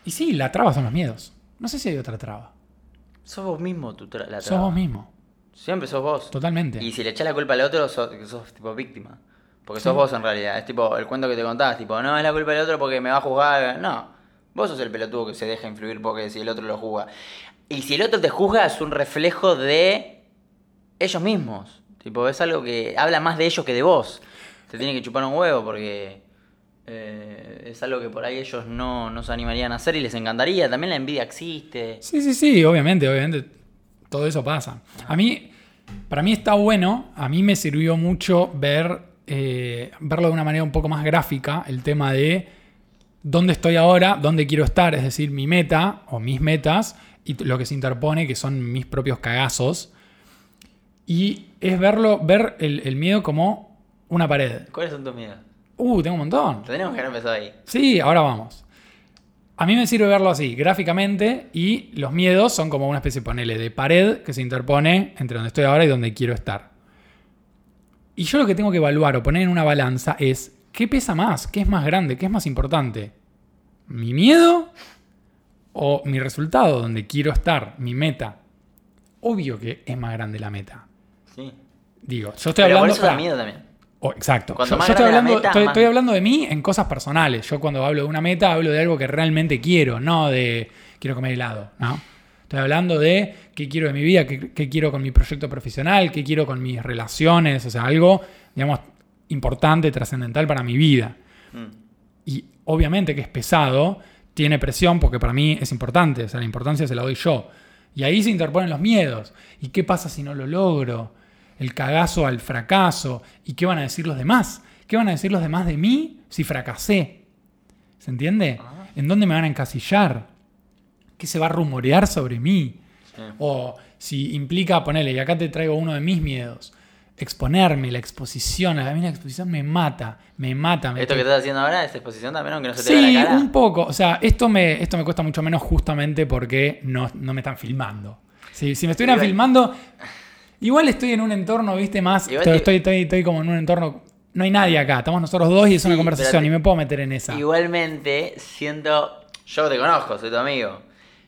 Speaker 2: Y sí, la traba son los miedos. No sé si hay otra traba.
Speaker 3: Sos vos mismo tu tra- la
Speaker 2: Sos
Speaker 3: traba.
Speaker 2: vos mismo,
Speaker 3: Siempre sos vos.
Speaker 2: totalmente.
Speaker 3: Y si le echás la culpa al otro, sos, sos tipo víctima. Porque sos vos en realidad. Es tipo el cuento que te contabas, tipo, no es la culpa del otro porque me va a juzgar. No. Vos sos el pelotudo que se deja influir porque si el otro lo juzga. Y si el otro te juzga es un reflejo de ellos mismos. Tipo, es algo que habla más de ellos que de vos. Te tiene que chupar un huevo porque eh, es algo que por ahí ellos no, no se animarían a hacer y les encantaría. También la envidia existe.
Speaker 2: Sí, sí, sí, obviamente, obviamente. Todo eso pasa. A mí, para mí está bueno, a mí me sirvió mucho ver, eh, verlo de una manera un poco más gráfica, el tema de dónde estoy ahora, dónde quiero estar, es decir, mi meta o mis metas y lo que se interpone, que son mis propios cagazos. Y es verlo, ver el, el miedo como una pared.
Speaker 3: ¿Cuáles son tus miedos?
Speaker 2: Uh, tengo un montón.
Speaker 3: Tenemos que haber empezado ahí.
Speaker 2: Sí, ahora vamos. A mí me sirve verlo así, gráficamente, y los miedos son como una especie, ponele, de pared que se interpone entre donde estoy ahora y donde quiero estar. Y yo lo que tengo que evaluar o poner en una balanza es, ¿qué pesa más? ¿Qué es más grande? ¿Qué es más importante? ¿Mi miedo o mi resultado donde quiero estar, mi meta, obvio que es más grande la meta.
Speaker 3: Sí.
Speaker 2: Digo, yo estoy
Speaker 3: Pero por
Speaker 2: hablando...
Speaker 3: eso da
Speaker 2: pará.
Speaker 3: miedo también.
Speaker 2: Oh, exacto. Yo, estoy, hablando,
Speaker 3: meta,
Speaker 2: estoy, hablando de mí en cosas personales. Yo cuando hablo de una meta hablo de algo que realmente quiero, no de quiero comer helado, ¿no? Estoy hablando de qué quiero de mi vida, qué, qué quiero con mi proyecto profesional, qué quiero con mis relaciones, o sea, algo, digamos, importante, trascendental para mi vida.
Speaker 3: Mm.
Speaker 2: Y obviamente que es pesado, tiene presión porque para mí es importante, o sea, la importancia se la doy yo. Y ahí se interponen los miedos. ¿Y qué pasa si no lo logro? El cagazo al fracaso. ¿Y qué van a decir los demás? ¿Qué van a decir los demás de mí si fracasé? ¿Se entiende? ¿En dónde me van a encasillar? ¿Qué se va a rumorear sobre mí?
Speaker 3: Sí.
Speaker 2: O si implica, ponele, y acá te traigo uno de mis miedos, exponerme, la exposición. A mí la exposición me mata, me mata. Me
Speaker 3: Esto que estás haciendo ahora es exposición también, aunque no se te
Speaker 2: Sí,
Speaker 3: vea la cara.
Speaker 2: un poco. O sea, esto me, esto me cuesta mucho menos justamente porque no, no me están filmando. Si, si me estuvieran filmando, igual estoy en un entorno, viste, más. Estoy,
Speaker 3: te-
Speaker 2: estoy, estoy- estoy como en un entorno. No hay nadie acá, estamos nosotros dos y es una conversación y me puedo meter en esa.
Speaker 3: Igualmente, siento. Yo te conozco, soy tu amigo.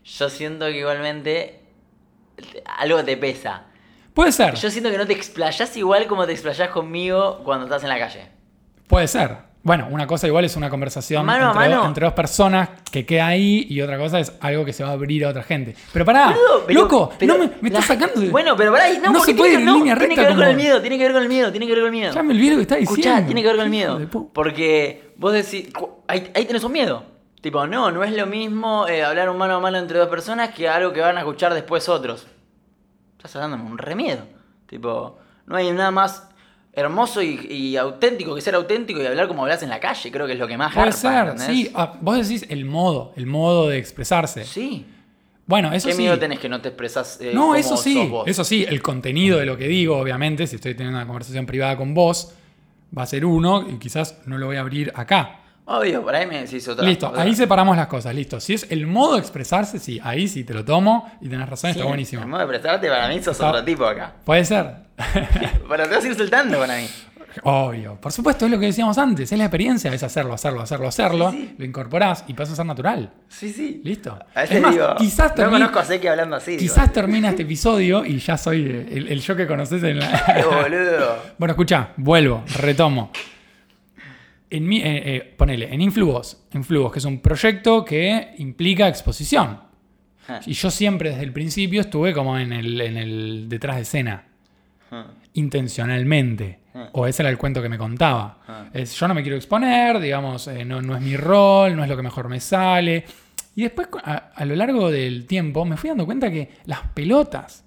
Speaker 3: Yo siento que igualmente. Algo te pesa.
Speaker 2: Puede ser,
Speaker 3: Yo siento que no te explayás igual como te explayás conmigo cuando estás en la calle.
Speaker 2: puede ser. Bueno, una cosa igual es una conversación
Speaker 3: Mano
Speaker 2: entre, do-
Speaker 3: mano.
Speaker 2: entre dos personas que queda ahí y otra cosa es algo que se va a abrir a otra gente. Pero pará,
Speaker 3: pero-
Speaker 2: loco,
Speaker 3: pero
Speaker 2: no me, me
Speaker 3: la-
Speaker 2: estás sacando de...
Speaker 3: Bueno, pero pará, no,
Speaker 2: No se puede
Speaker 3: tiene,
Speaker 2: ir en
Speaker 3: no,
Speaker 2: línea
Speaker 3: tiene
Speaker 2: recta
Speaker 3: que ver con el miedo, tiene que ver con el miedo, tiene que ver con el miedo.
Speaker 2: Ya me olvidé lo que está diciendo.
Speaker 3: Escuchá, tiene que ver con el miedo. Porque vos decís, ahí, ahí tenés un miedo. Tipo, no, no es lo mismo eh, hablar un mano a mano entre dos personas que algo que van a escuchar después otros. Estás hablándome un remiedo. Tipo, no hay nada más hermoso y, y auténtico que ser auténtico y hablar como hablas en la calle. Creo que es lo que más
Speaker 2: Puede
Speaker 3: garpa,
Speaker 2: ser, sí. Ah, vos decís el modo, el modo de expresarse.
Speaker 3: Sí.
Speaker 2: Bueno, eso
Speaker 3: ¿Qué
Speaker 2: sí.
Speaker 3: miedo tenés que no te expresas eh,
Speaker 2: No,
Speaker 3: como
Speaker 2: eso sí,
Speaker 3: sos vos?
Speaker 2: eso sí, el contenido de lo que digo, obviamente, si estoy teniendo una conversación privada con vos, va a ser uno y quizás no lo voy a abrir acá.
Speaker 3: Obvio, por ahí me decís otra.
Speaker 2: listo,
Speaker 3: otra.
Speaker 2: ahí separamos las cosas, listo. Si es el modo de expresarse, sí, ahí sí te lo tomo y tenés razón,
Speaker 3: Sí,
Speaker 2: está buenísimo.
Speaker 3: En modo de prestarte, para mí sos
Speaker 2: Está-
Speaker 3: otro tipo acá.
Speaker 2: Puede ser.
Speaker 3: Pero te vas a ir soltando para mí.
Speaker 2: Obvio, por supuesto, es lo que decíamos antes, es la experiencia, es hacerlo, hacerlo, hacerlo, hacerlo,
Speaker 3: Sí, sí.
Speaker 2: lo incorporás y pasa a ser natural.
Speaker 3: Sí, sí.
Speaker 2: Listo.
Speaker 3: A veces
Speaker 2: Es más,
Speaker 3: digo,
Speaker 2: quizás
Speaker 3: no conozco a Seki hablando así. digo.
Speaker 2: Quizás termina este episodio y ya soy el, el yo que conoces en la...
Speaker 3: Qué boludo.
Speaker 2: Bueno, escucha, vuelvo, retomo. En mi, eh, eh, ponele, en Influos, Influos, que es un proyecto que implica exposición.
Speaker 3: Ah.
Speaker 2: Y yo siempre desde el principio estuve como en el, en el detrás de escena, intencionalmente.
Speaker 3: Ah.
Speaker 2: O ese era el cuento que me contaba.
Speaker 3: Ah.
Speaker 2: Es, yo no me quiero exponer, digamos, eh, no, no es mi rol, no es lo que mejor me sale. Y después, a, a lo largo del tiempo, me fui dando cuenta que las pelotas,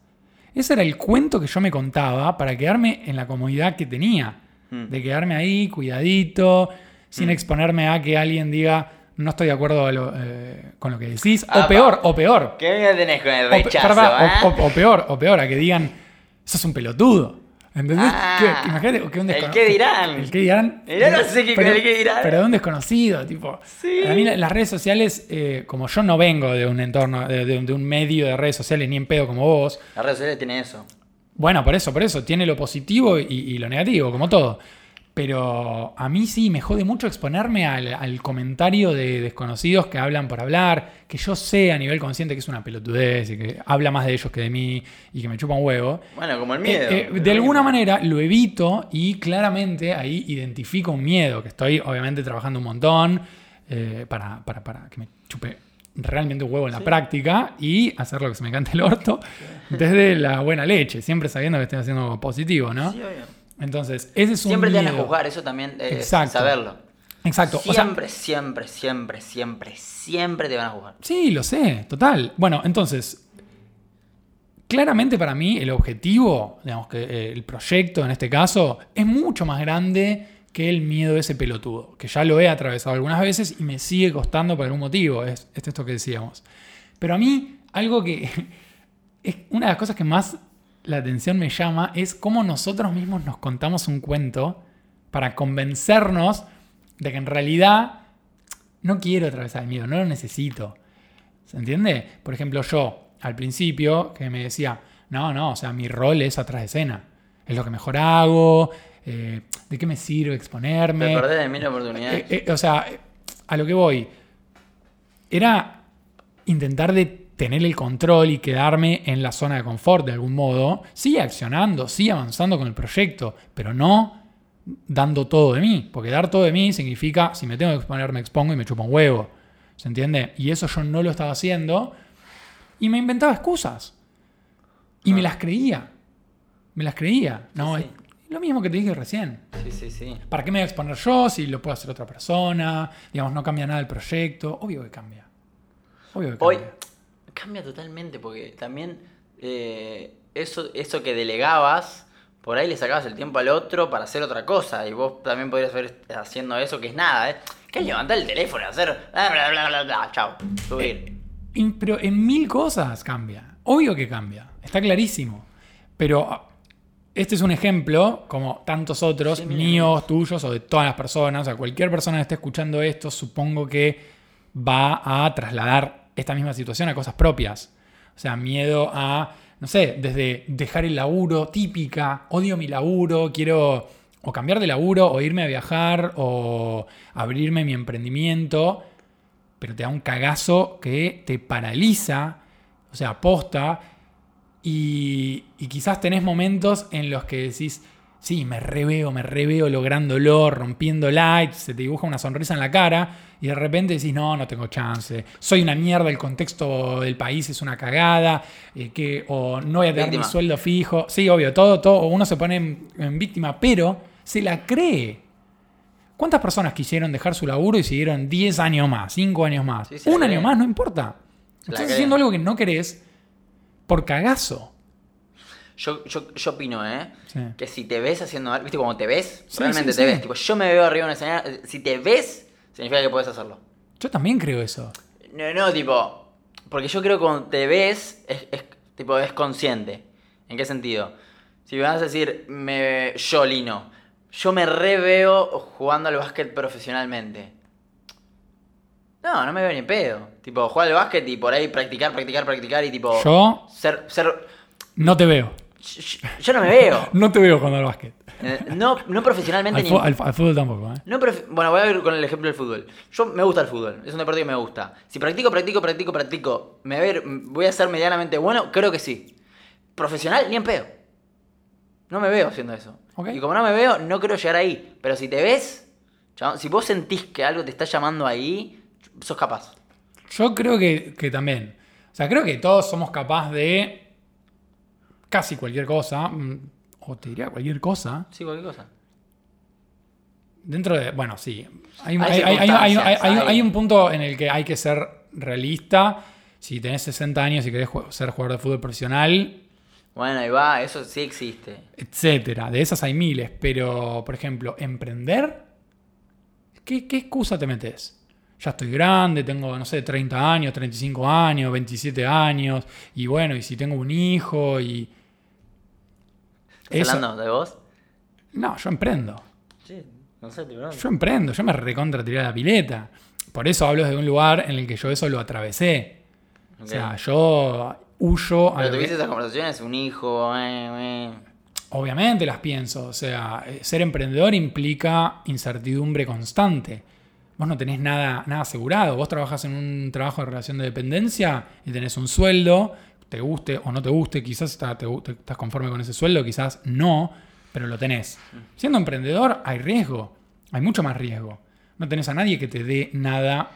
Speaker 2: ese era el cuento que yo me contaba para quedarme en la comodidad que tenía.
Speaker 3: Mm.
Speaker 2: De quedarme ahí, cuidadito, sin exponerme a que alguien diga, no estoy de acuerdo lo- eh, con lo que decís. O peor, o peor.
Speaker 3: ¿Qué tenés con el
Speaker 2: O, pe-
Speaker 3: rechazo? ah?
Speaker 2: o- o peor, o peor, a que digan, sos un pelotudo. ¿Entendés?
Speaker 3: Ah,
Speaker 2: imagínate que un
Speaker 3: el qué dirán.
Speaker 2: El que dirán.
Speaker 3: Mirá, no sé qué el qué dirán.
Speaker 2: Pero de un desconocido, tipo.
Speaker 3: Sí.
Speaker 2: A mí la- las redes sociales, eh, como yo no vengo de un entorno, de, de- de un medio de redes sociales ni en pedo como vos,
Speaker 3: Las redes sociales tienen eso.
Speaker 2: bueno, por eso, por eso, tiene lo positivo y, y lo negativo, como todo. Pero a mí sí me jode mucho exponerme al, al comentario de desconocidos que hablan por hablar, que yo sé a nivel consciente que es una pelotudez y que habla más de ellos que de mí y que me chupa un huevo.
Speaker 3: Bueno, como el miedo.
Speaker 2: Eh, eh,
Speaker 3: Es
Speaker 2: de alguna
Speaker 3: mismo.
Speaker 2: manera lo evito y claramente ahí identifico un miedo, que estoy obviamente trabajando un montón eh, para, para- para que me chupe realmente un huevo en la práctica y hacer lo que se me cante el orto desde la buena leche, siempre sabiendo que estoy haciendo algo positivo, ¿no?
Speaker 3: Sí, obvio.
Speaker 2: Entonces, ese es un
Speaker 3: Siempre te van a juzgar, eso también es
Speaker 2: Exacto.
Speaker 3: saberlo.
Speaker 2: Exacto. o sea,
Speaker 3: Siempre, siempre, siempre, siempre, siempre te van a juzgar.
Speaker 2: Sí, lo sé, total. Bueno, entonces, claramente para mí el objetivo, digamos que eh, el proyecto en este caso, es mucho más grande que el miedo de ese pelotudo, que ya lo he atravesado algunas veces y me sigue costando por algún motivo, es, es esto que decíamos. Pero a mí, algo que es una de las cosas que más la atención me llama es cómo nosotros mismos nos contamos un cuento para convencernos de que en realidad no quiero atravesar el miedo, no lo necesito. ¿Se entiende? Por ejemplo, yo al principio que me decía, no, no, o sea, mi rol es atrás de escena. Es lo que mejor hago. eh, ¿De qué me sirve exponerme?
Speaker 3: Te perdés de mil oportunidades.
Speaker 2: Eh, eh, o sea, a lo que voy. Era intentar de tener el control y quedarme en la zona de confort de algún modo, sí accionando, sí avanzando con el proyecto, pero no dando todo de mí, porque dar todo de mí significa, si me tengo que exponer, me expongo y me chupo un huevo, ¿se entiende? Y eso yo no lo estaba haciendo y me inventaba excusas. Y me las creía. Me las creía. No,
Speaker 3: Sí,
Speaker 2: lo mismo que te dije recién.
Speaker 3: Sí, sí, sí.
Speaker 2: ¿Para qué me voy a exponer yo si lo puede hacer otra persona? Digamos, no cambia nada el proyecto. Obvio que cambia. Obvio que
Speaker 3: Hoy
Speaker 2: cambia.
Speaker 3: totalmente porque también eh, eso, eso que delegabas, por ahí le sacabas el tiempo al otro para hacer otra cosa y vos también podrías ver haciendo eso que es nada, ¿eh? Que es levantar el teléfono, hacer bla bla bla bla bla, chao, subir.
Speaker 2: In- pero en mil cosas cambia. Obvio que cambia. Está clarísimo. Pero ah, este es un ejemplo, como tantos otros,
Speaker 3: Sí,
Speaker 2: míos, tuyos o de todas las personas. O sea, cualquier persona que esté escuchando esto, supongo que va a trasladar esta misma situación a cosas propias. O sea, miedo a, no sé, desde dejar el laburo típica, odio mi laburo, quiero o cambiar de laburo, o irme a viajar, o abrirme mi emprendimiento pero te da un cagazo que te paraliza, o sea, aposta, y, y quizás tenés momentos en los que decís, sí, me reveo, me reveo lográndolo, rompiendo lights, se te dibuja una sonrisa en la cara, y de repente decís, no, no tengo chance, soy una mierda, el contexto del país es una cagada, eh, que, o no voy a tener
Speaker 3: Víctima.
Speaker 2: mi sueldo fijo, sí, obvio, todo, todo, uno se pone en- en víctima, pero se la cree. ¿Cuántas personas quisieron dejar su laburo y siguieron 10 años más, 5 años más?
Speaker 3: Sí,
Speaker 2: Un año más, no importa.
Speaker 3: La
Speaker 2: Estás
Speaker 3: creen.
Speaker 2: haciendo algo que no querés por cagazo.
Speaker 3: Yo, yo, yo opino, ¿eh?
Speaker 2: Sí.
Speaker 3: Que si te ves haciendo algo, ¿viste? Como te ves,
Speaker 2: Sí,
Speaker 3: realmente te ves. Tipo, yo me veo arriba de un escenario, si te ves, significa que puedes hacerlo.
Speaker 2: Yo también creo eso.
Speaker 3: No, no, tipo. Porque yo creo que cuando te ves, es, es- tipo, es consciente. ¿En qué sentido? Si me vas a decir, me, yo, Lino, yo me reveo jugando al básquet profesionalmente. No, no me veo ni pedo. Tipo, jugar al básquet y por ahí practicar, practicar, practicar y tipo.
Speaker 2: Yo
Speaker 3: Ser. ser
Speaker 2: no te veo.
Speaker 3: Yo, yo no me veo.
Speaker 2: No te veo jugando al básquet.
Speaker 3: Eh, No, no profesionalmente
Speaker 2: Al,
Speaker 3: ni.
Speaker 2: al- al fútbol tampoco, ¿eh?
Speaker 3: No bueno, voy a ir con el ejemplo del fútbol. Yo me gusta el fútbol, es un deporte que me gusta. Si practico, practico, practico, practico, ¿me voy a, ir- voy a ser medianamente bueno? Creo que sí. Profesional, ni en pedo. No me veo haciendo eso. Y como no me veo, no creo llegar ahí. Pero si te ves, si vos sentís que algo te está llamando ahí, sos capaz.
Speaker 2: Yo creo que, que también. O sea, creo que todos somos capaces de casi cualquier cosa. mm, O te diría cualquier cosa.
Speaker 3: Sí, cualquier cosa.
Speaker 2: Dentro de. Bueno, sí. Hay, un punto en el que hay que ser realista. Si tenés 60 años y querés ser jugador de fútbol profesional,
Speaker 3: Bueno, ahí va, eso sí existe.
Speaker 2: etcétera. De esas hay miles. Pero, por ejemplo, emprender. ¿Qué, qué excusa te metes? Ya estoy grande, tengo, no sé, 30 años, 35 años, 27 años. Y bueno, y si tengo un hijo y.
Speaker 3: ¿Estás
Speaker 2: Eso-
Speaker 3: hablando de vos?
Speaker 2: No, yo emprendo.
Speaker 3: Sí, no sé, pregunto.
Speaker 2: Yo emprendo, yo me recontra tiré a la pileta. Por eso hablo de un lugar en el que yo eso lo atravesé. O sea, yo huyo a
Speaker 3: Pero
Speaker 2: que-
Speaker 3: tuviste esas conversaciones, un hijo, eh, eh.
Speaker 2: Obviamente las pienso. O sea, eh, ser emprendedor implica incertidumbre constante. Vos no tenés nada, nada asegurado. Vos trabajás en un trabajo de relación de dependencia y tenés un sueldo, te guste o no te guste, quizás te te- estás conforme con ese sueldo, quizás no, pero lo tenés. Siendo emprendedor hay riesgo, hay mucho más riesgo. No tenés a nadie que te dé nada,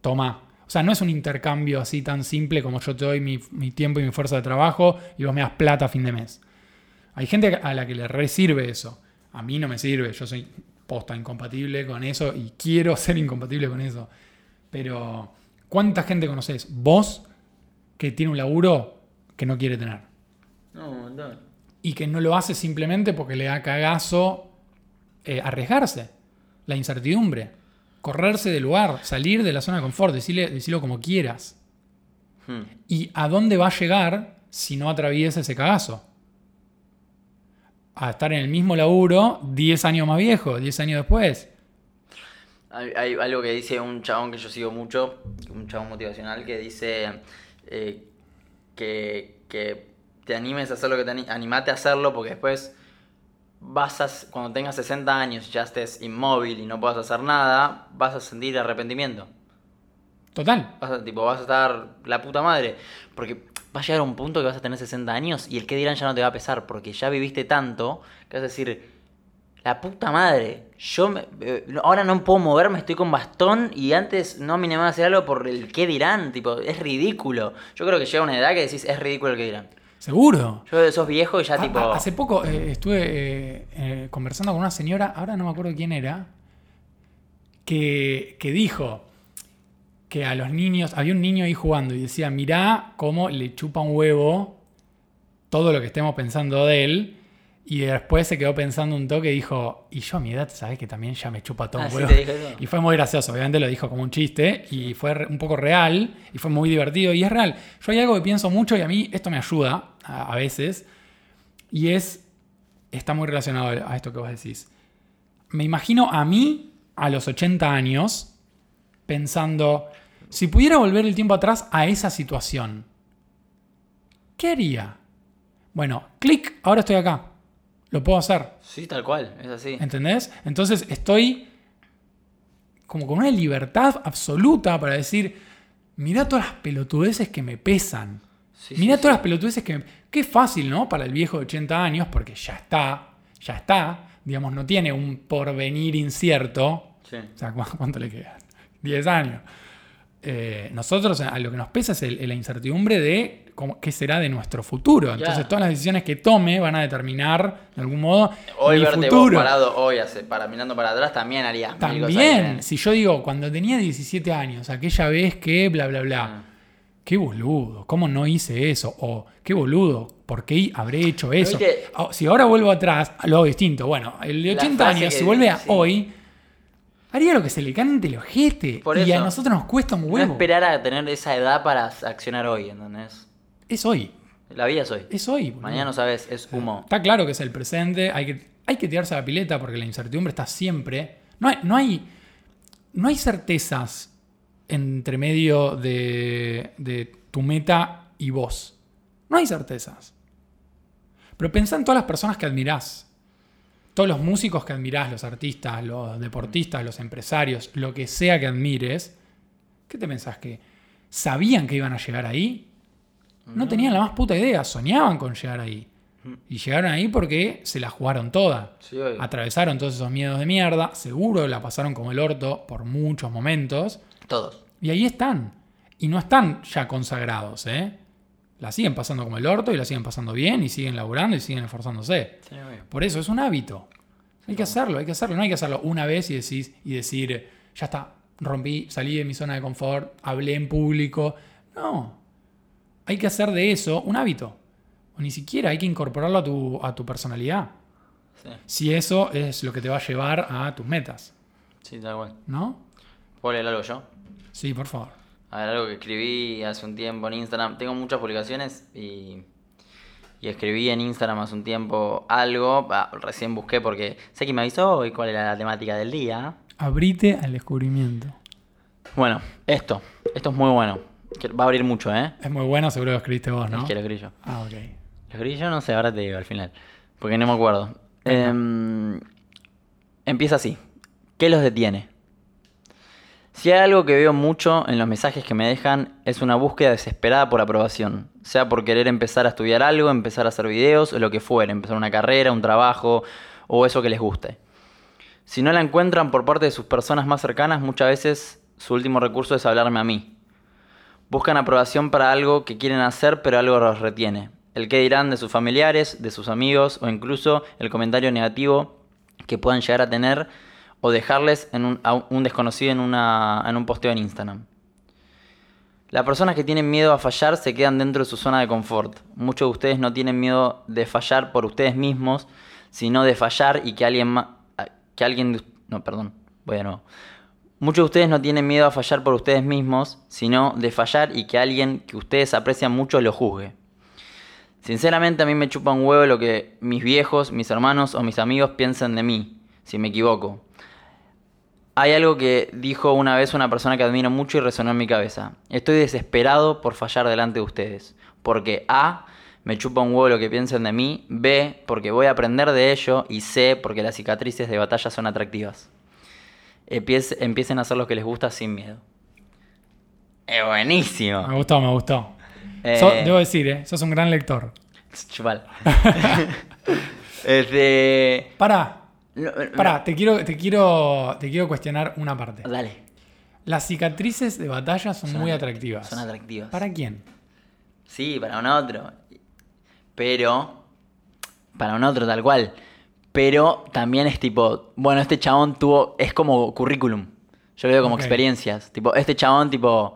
Speaker 2: toma. O sea, no es un intercambio así tan simple como yo te doy mi, mi tiempo y mi fuerza de trabajo y vos me das plata a fin de mes. Hay gente a la que le re sirve eso. A mí no me sirve. Yo soy posta incompatible con eso y quiero ser incompatible con eso. Pero, ¿cuánta gente conoces? Vos que tiene un laburo que no quiere tener.
Speaker 3: No, montón.
Speaker 2: Y que no lo hace simplemente porque le da cagazo eh, arriesgarse. La incertidumbre. Correrse del lugar. Salir de la zona de confort. Decirle, decirlo como quieras.
Speaker 3: Hmm.
Speaker 2: ¿Y a dónde va a llegar si no atraviesa ese cagazo? A estar en el mismo laburo 10 años más viejo, 10 años después.
Speaker 3: Hay, hay algo que dice un chabón que yo sigo mucho, un chabón motivacional, que dice eh, que, que te animes a hacer lo que te ani- animate a hacerlo porque después vas a, cuando tengas 60 años ya estés inmóvil y no puedas hacer nada, vas a sentir arrepentimiento.
Speaker 2: Total.
Speaker 3: Vas a, tipo, vas a estar la puta madre. Porque va a llegar un punto que vas a tener 60 años y el que dirán ya no te va a pesar. Porque ya viviste tanto que vas a decir, la puta madre. Yo me- eh, ahora no puedo moverme, estoy con bastón y antes no me animaba a hacer algo por el qué dirán. Tipo, es ridículo. Yo creo que llega una edad que decís, es ridículo el que dirán.
Speaker 2: Seguro.
Speaker 3: Yo sos viejo y ya
Speaker 2: A-
Speaker 3: tipo...
Speaker 2: a- hace poco eh, estuve eh, conversando con una señora, ahora no me acuerdo quién era, que, que dijo que a los niños, había un niño ahí jugando y decía, mirá cómo le chupa un huevo todo lo que estemos pensando de él. Y después se quedó pensando un toque y dijo, y yo a mi edad, ¿sabes que también ya me chupa todo
Speaker 3: Ah,
Speaker 2: un
Speaker 3: ¿sí
Speaker 2: huevo? Y fue muy gracioso, obviamente lo dijo como un chiste y fue un poco real y fue muy divertido y es real. Yo hay algo que pienso mucho y a mí esto me ayuda a, a veces y es, está muy relacionado a esto que vos decís. Me imagino a mí a los 80 años pensando, si pudiera volver el tiempo atrás a esa situación, ¿qué haría? Bueno, clic, ahora estoy acá. Lo puedo hacer.
Speaker 3: Sí, tal cual, es así.
Speaker 2: ¿Entendés? Entonces estoy como con una libertad absoluta para decir, mira todas las pelotudeces que me pesan.
Speaker 3: Sí,
Speaker 2: mira
Speaker 3: sí,
Speaker 2: todas
Speaker 3: sí.
Speaker 2: las pelotudeces que... me- Qué fácil, ¿no? Para el viejo de 80 años, porque ya está, ya está. Digamos, no tiene un porvenir incierto.
Speaker 3: Sí.
Speaker 2: O sea, ¿cu- ¿cuánto le quedan? 10 años. Eh, nosotros a lo que nos pesa es el- la incertidumbre de cómo- qué será de nuestro futuro. Entonces todas las decisiones que tome van a determinar de algún modo
Speaker 3: Hoy
Speaker 2: mi
Speaker 3: verte vos
Speaker 2: futuro.
Speaker 3: parado hoy, hace- para, mirando para atrás, también harías cosas
Speaker 2: También, si yo digo, cuando tenía 17 años, aquella vez que bla, bla, bla,
Speaker 3: Ah.
Speaker 2: qué boludo, ¿cómo no hice eso? O qué boludo, ¿por qué habré hecho eso? Si ahora vuelvo atrás, lo hago distinto. Bueno, el de
Speaker 3: La
Speaker 2: 80
Speaker 3: frase
Speaker 2: años, si vuelve a
Speaker 3: sí.
Speaker 2: hoy, haría lo que se le cante el ojete.
Speaker 3: Por
Speaker 2: y a nosotros nos cuesta un
Speaker 3: No
Speaker 2: huevo.
Speaker 3: esperar a tener esa edad para accionar hoy, ¿entendés?
Speaker 2: Es hoy,
Speaker 3: La vida es hoy.
Speaker 2: es hoy. boludo.
Speaker 3: Mañana no sabes, es humo.
Speaker 2: Está claro que es el presente, hay que, hay que tirarse a la pileta porque la incertidumbre está siempre. No hay, no hay, no hay certezas entre medio de, de tu meta y vos. No hay certezas. Pero pensá en todas las personas que admirás. Todos los músicos que admirás, los artistas, los deportistas, los empresarios, lo que sea que admires. ¿Qué te pensás? ¿Que sabían que iban a llegar ahí? No tenían la más puta idea, soñaban con llegar ahí. Y llegaron ahí porque se la jugaron toda.
Speaker 3: Sí.
Speaker 2: Atravesaron todos esos miedos de mierda, seguro la pasaron como el orto por muchos momentos.
Speaker 3: Todos.
Speaker 2: Y ahí están. Y no están ya consagrados, ¿eh? La siguen pasando como el orto y la siguen pasando bien y siguen laburando y siguen esforzándose.
Speaker 3: Sí.
Speaker 2: Por eso es un hábito. Hay que hacerlo, hay que hacerlo. No hay que hacerlo una vez y, decís, y decir, ya está, rompí, salí de mi zona de confort, hablé en público. No. Hay que hacer de eso un hábito. O ni siquiera hay que incorporarlo a tu, a tu personalidad.
Speaker 3: Sí,
Speaker 2: Si eso es lo que te va a llevar a tus metas.
Speaker 3: sí, tal cual.
Speaker 2: ¿No?
Speaker 3: ¿Puedo leer algo yo?
Speaker 2: Sí, por favor.
Speaker 3: A ver, algo que escribí hace un tiempo en Instagram. Tengo muchas publicaciones y, y escribí en Instagram hace un tiempo algo. Ah, recién busqué porque sé que me avisó hoy cuál era la temática del día.
Speaker 2: Abrite al descubrimiento.
Speaker 3: Bueno, esto. Esto es muy bueno. Que Va a abrir mucho, ¿eh?
Speaker 2: Es muy bueno, seguro lo escribiste vos, ¿no?
Speaker 3: Es que lo escribí yo.
Speaker 2: Ah, ok.
Speaker 3: Lo escribí yo, no sé, ahora te digo al final. Porque no me acuerdo. Em, empieza así. ¿Qué los detiene? Si hay algo que veo mucho en los mensajes que me dejan es una búsqueda desesperada por aprobación. Sea por querer empezar a estudiar algo, empezar a hacer videos o lo que fuera, empezar una carrera, un trabajo o eso que les guste. Si no la encuentran por parte de sus personas más cercanas, muchas veces su último recurso es hablarme a mí. Buscan aprobación para algo que quieren hacer, pero algo los retiene. El que dirán de sus familiares, de sus amigos o incluso el comentario negativo que puedan llegar a tener o dejarles en un, a un desconocido en, un posteo en Instagram. Las personas que tienen miedo a fallar se quedan dentro de su zona de confort. Muchos de ustedes no tienen miedo de fallar por ustedes mismos, sino de fallar y que alguien. Que alguien... No, perdón, voy de nuevo. Muchos de ustedes no tienen miedo a fallar por ustedes mismos, sino de fallar y que alguien que ustedes aprecian mucho lo juzgue. Sinceramente a mí me chupa un huevo lo que mis viejos, mis hermanos o mis amigos piensen de mí, si me equivoco. Hay algo que dijo una vez una persona que admiro mucho y resonó en mi cabeza. Estoy desesperado por fallar delante de ustedes. Porque A, me chupa un huevo lo que piensen de mí. B, porque voy a aprender de ello. Y C, porque las cicatrices de batalla son atractivas. Empiece- empiecen a hacer lo que les gusta sin miedo. Es buenísimo.
Speaker 2: Me gustó, me gustó.
Speaker 3: Eh,
Speaker 2: So- debo decir, ¿eh? Sos un gran lector.
Speaker 3: Chupal. este.
Speaker 2: Pará,
Speaker 3: no, no,
Speaker 2: pará, te quiero, te quiero, te quiero cuestionar una parte.
Speaker 3: Dale.
Speaker 2: Las cicatrices de batalla son,
Speaker 3: Son
Speaker 2: muy
Speaker 3: atrac-
Speaker 2: atractivas.
Speaker 3: Son atractivas.
Speaker 2: ¿Para quién?
Speaker 3: Sí, para un otro. Pero. Para un otro, tal cual. Pero también es tipo. Bueno, este chabón tuvo. Es como currículum. Yo lo veo como experiencias. Tipo, este chabón, tipo.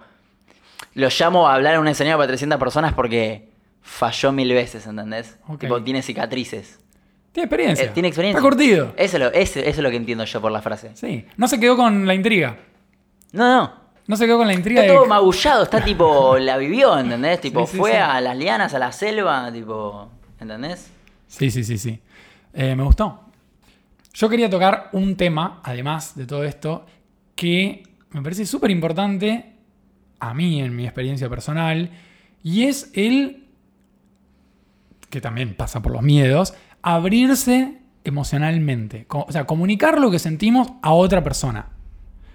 Speaker 3: Lo llamo a hablar en un escenario para 300 personas porque falló mil veces, ¿entendés? Tipo, tiene cicatrices.
Speaker 2: Tiene experiencia.
Speaker 3: Eh, tiene experiencia.
Speaker 2: Está curtido.
Speaker 3: Eso es, lo, eso es lo que entiendo yo por la frase.
Speaker 2: Sí. No se quedó con la intriga.
Speaker 3: No, no.
Speaker 2: No se quedó con la intriga
Speaker 3: Está
Speaker 2: de.
Speaker 3: todo magullado, está tipo. La vivió, ¿entendés? Tipo,
Speaker 2: Sí, sí,
Speaker 3: fue
Speaker 2: sí.
Speaker 3: a las lianas, a la selva, tipo. ¿Entendés?
Speaker 2: Sí, sí, sí, sí. Eh, me gustó. Yo quería tocar un tema, además de todo esto, que me parece súper importante a mí en mi experiencia personal, y es el, que también pasa por los miedos, abrirse emocionalmente. O sea, comunicar lo que sentimos a otra persona.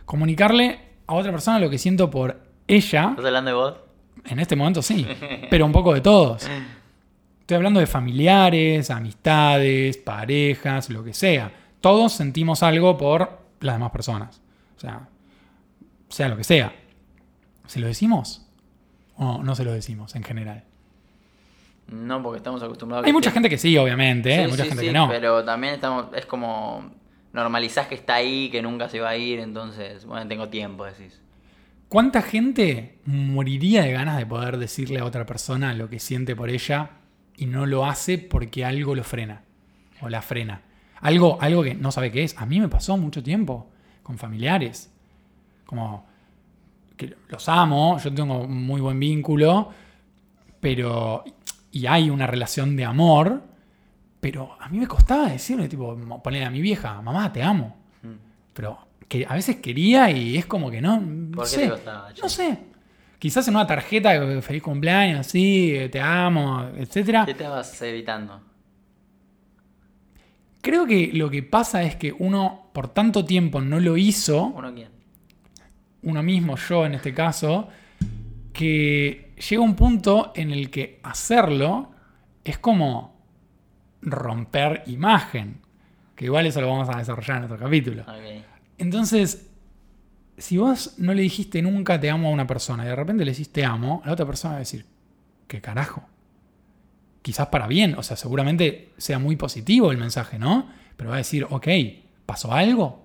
Speaker 2: Comunicarle a otra persona lo que siento por ella.
Speaker 3: ¿Estás hablando de vos?
Speaker 2: En este momento sí, pero un poco de todos. Estoy hablando de familiares, amistades, parejas, lo que sea. Todos sentimos algo por las demás personas. O sea, sea lo que sea. ¿Se lo decimos? ¿O no se lo decimos en general?
Speaker 3: No, porque estamos acostumbrados
Speaker 2: Hay mucha gente que sí, obviamente, ¿eh? Hay mucha
Speaker 3: sí,
Speaker 2: gente
Speaker 3: sí,
Speaker 2: que no.
Speaker 3: Pero también estamos. Es como. Normalizás que está ahí, que nunca se va a ir, entonces. Bueno, tengo tiempo, decís.
Speaker 2: ¿Cuánta gente moriría de ganas de poder decirle a otra persona lo que siente por ella y no lo hace porque algo lo frena o la frena? Algo, algo que no sabe qué es. A mí me pasó mucho tiempo con familiares. Como que los amo, yo tengo un muy buen vínculo, pero. Y hay una relación de amor, pero a mí me costaba decirle, tipo, ponerle a mi vieja, mamá, te amo. Pero que a veces quería y es como que no. no
Speaker 3: ¿Por qué
Speaker 2: sé,
Speaker 3: te costaba?
Speaker 2: No sé. Quizás en una tarjeta, eh, feliz cumpleaños, sí, te amo, etcétera.
Speaker 3: ¿Qué estabas evitando?
Speaker 2: Creo que lo que pasa es que uno por tanto tiempo no lo hizo,
Speaker 3: ¿Uno quién?
Speaker 2: uno mismo, yo en este caso, que llega un punto en el que hacerlo es como romper imagen. Que igual eso lo vamos a desarrollar en otro capítulo. Entonces, si vos no le dijiste nunca te amo a una persona y de repente le decís te amo, la otra persona va a decir, ¿qué carajo? Quizás para bien, o sea, seguramente sea muy positivo el mensaje, ¿no? Pero va a decir, ok, ¿pasó algo?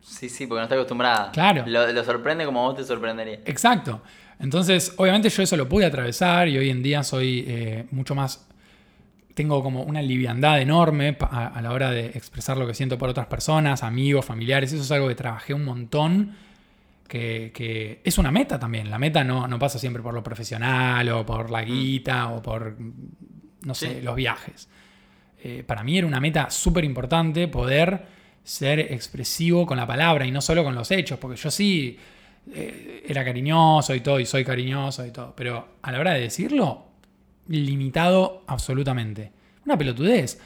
Speaker 3: Sí, sí, porque no está acostumbrada.
Speaker 2: Claro.
Speaker 3: Lo, lo sorprende como vos te sorprendería.
Speaker 2: Exacto. Entonces, obviamente yo eso lo pude atravesar y hoy en día soy eh, mucho más... Tengo como una liviandad enorme a, a la hora de expresar lo que siento por otras personas, amigos, familiares. Eso es algo que trabajé un montón, que, que es una meta también. La meta no, no pasa siempre por lo profesional o por la guita o por, no sé,
Speaker 3: Sí.
Speaker 2: los viajes. Eh, para mí era una meta súper importante poder ser expresivo con la palabra y no solo con los hechos, porque yo sí eh, era cariñoso y todo, y soy cariñoso y todo, pero a la hora de decirlo, limitado absolutamente. Una pelotudez.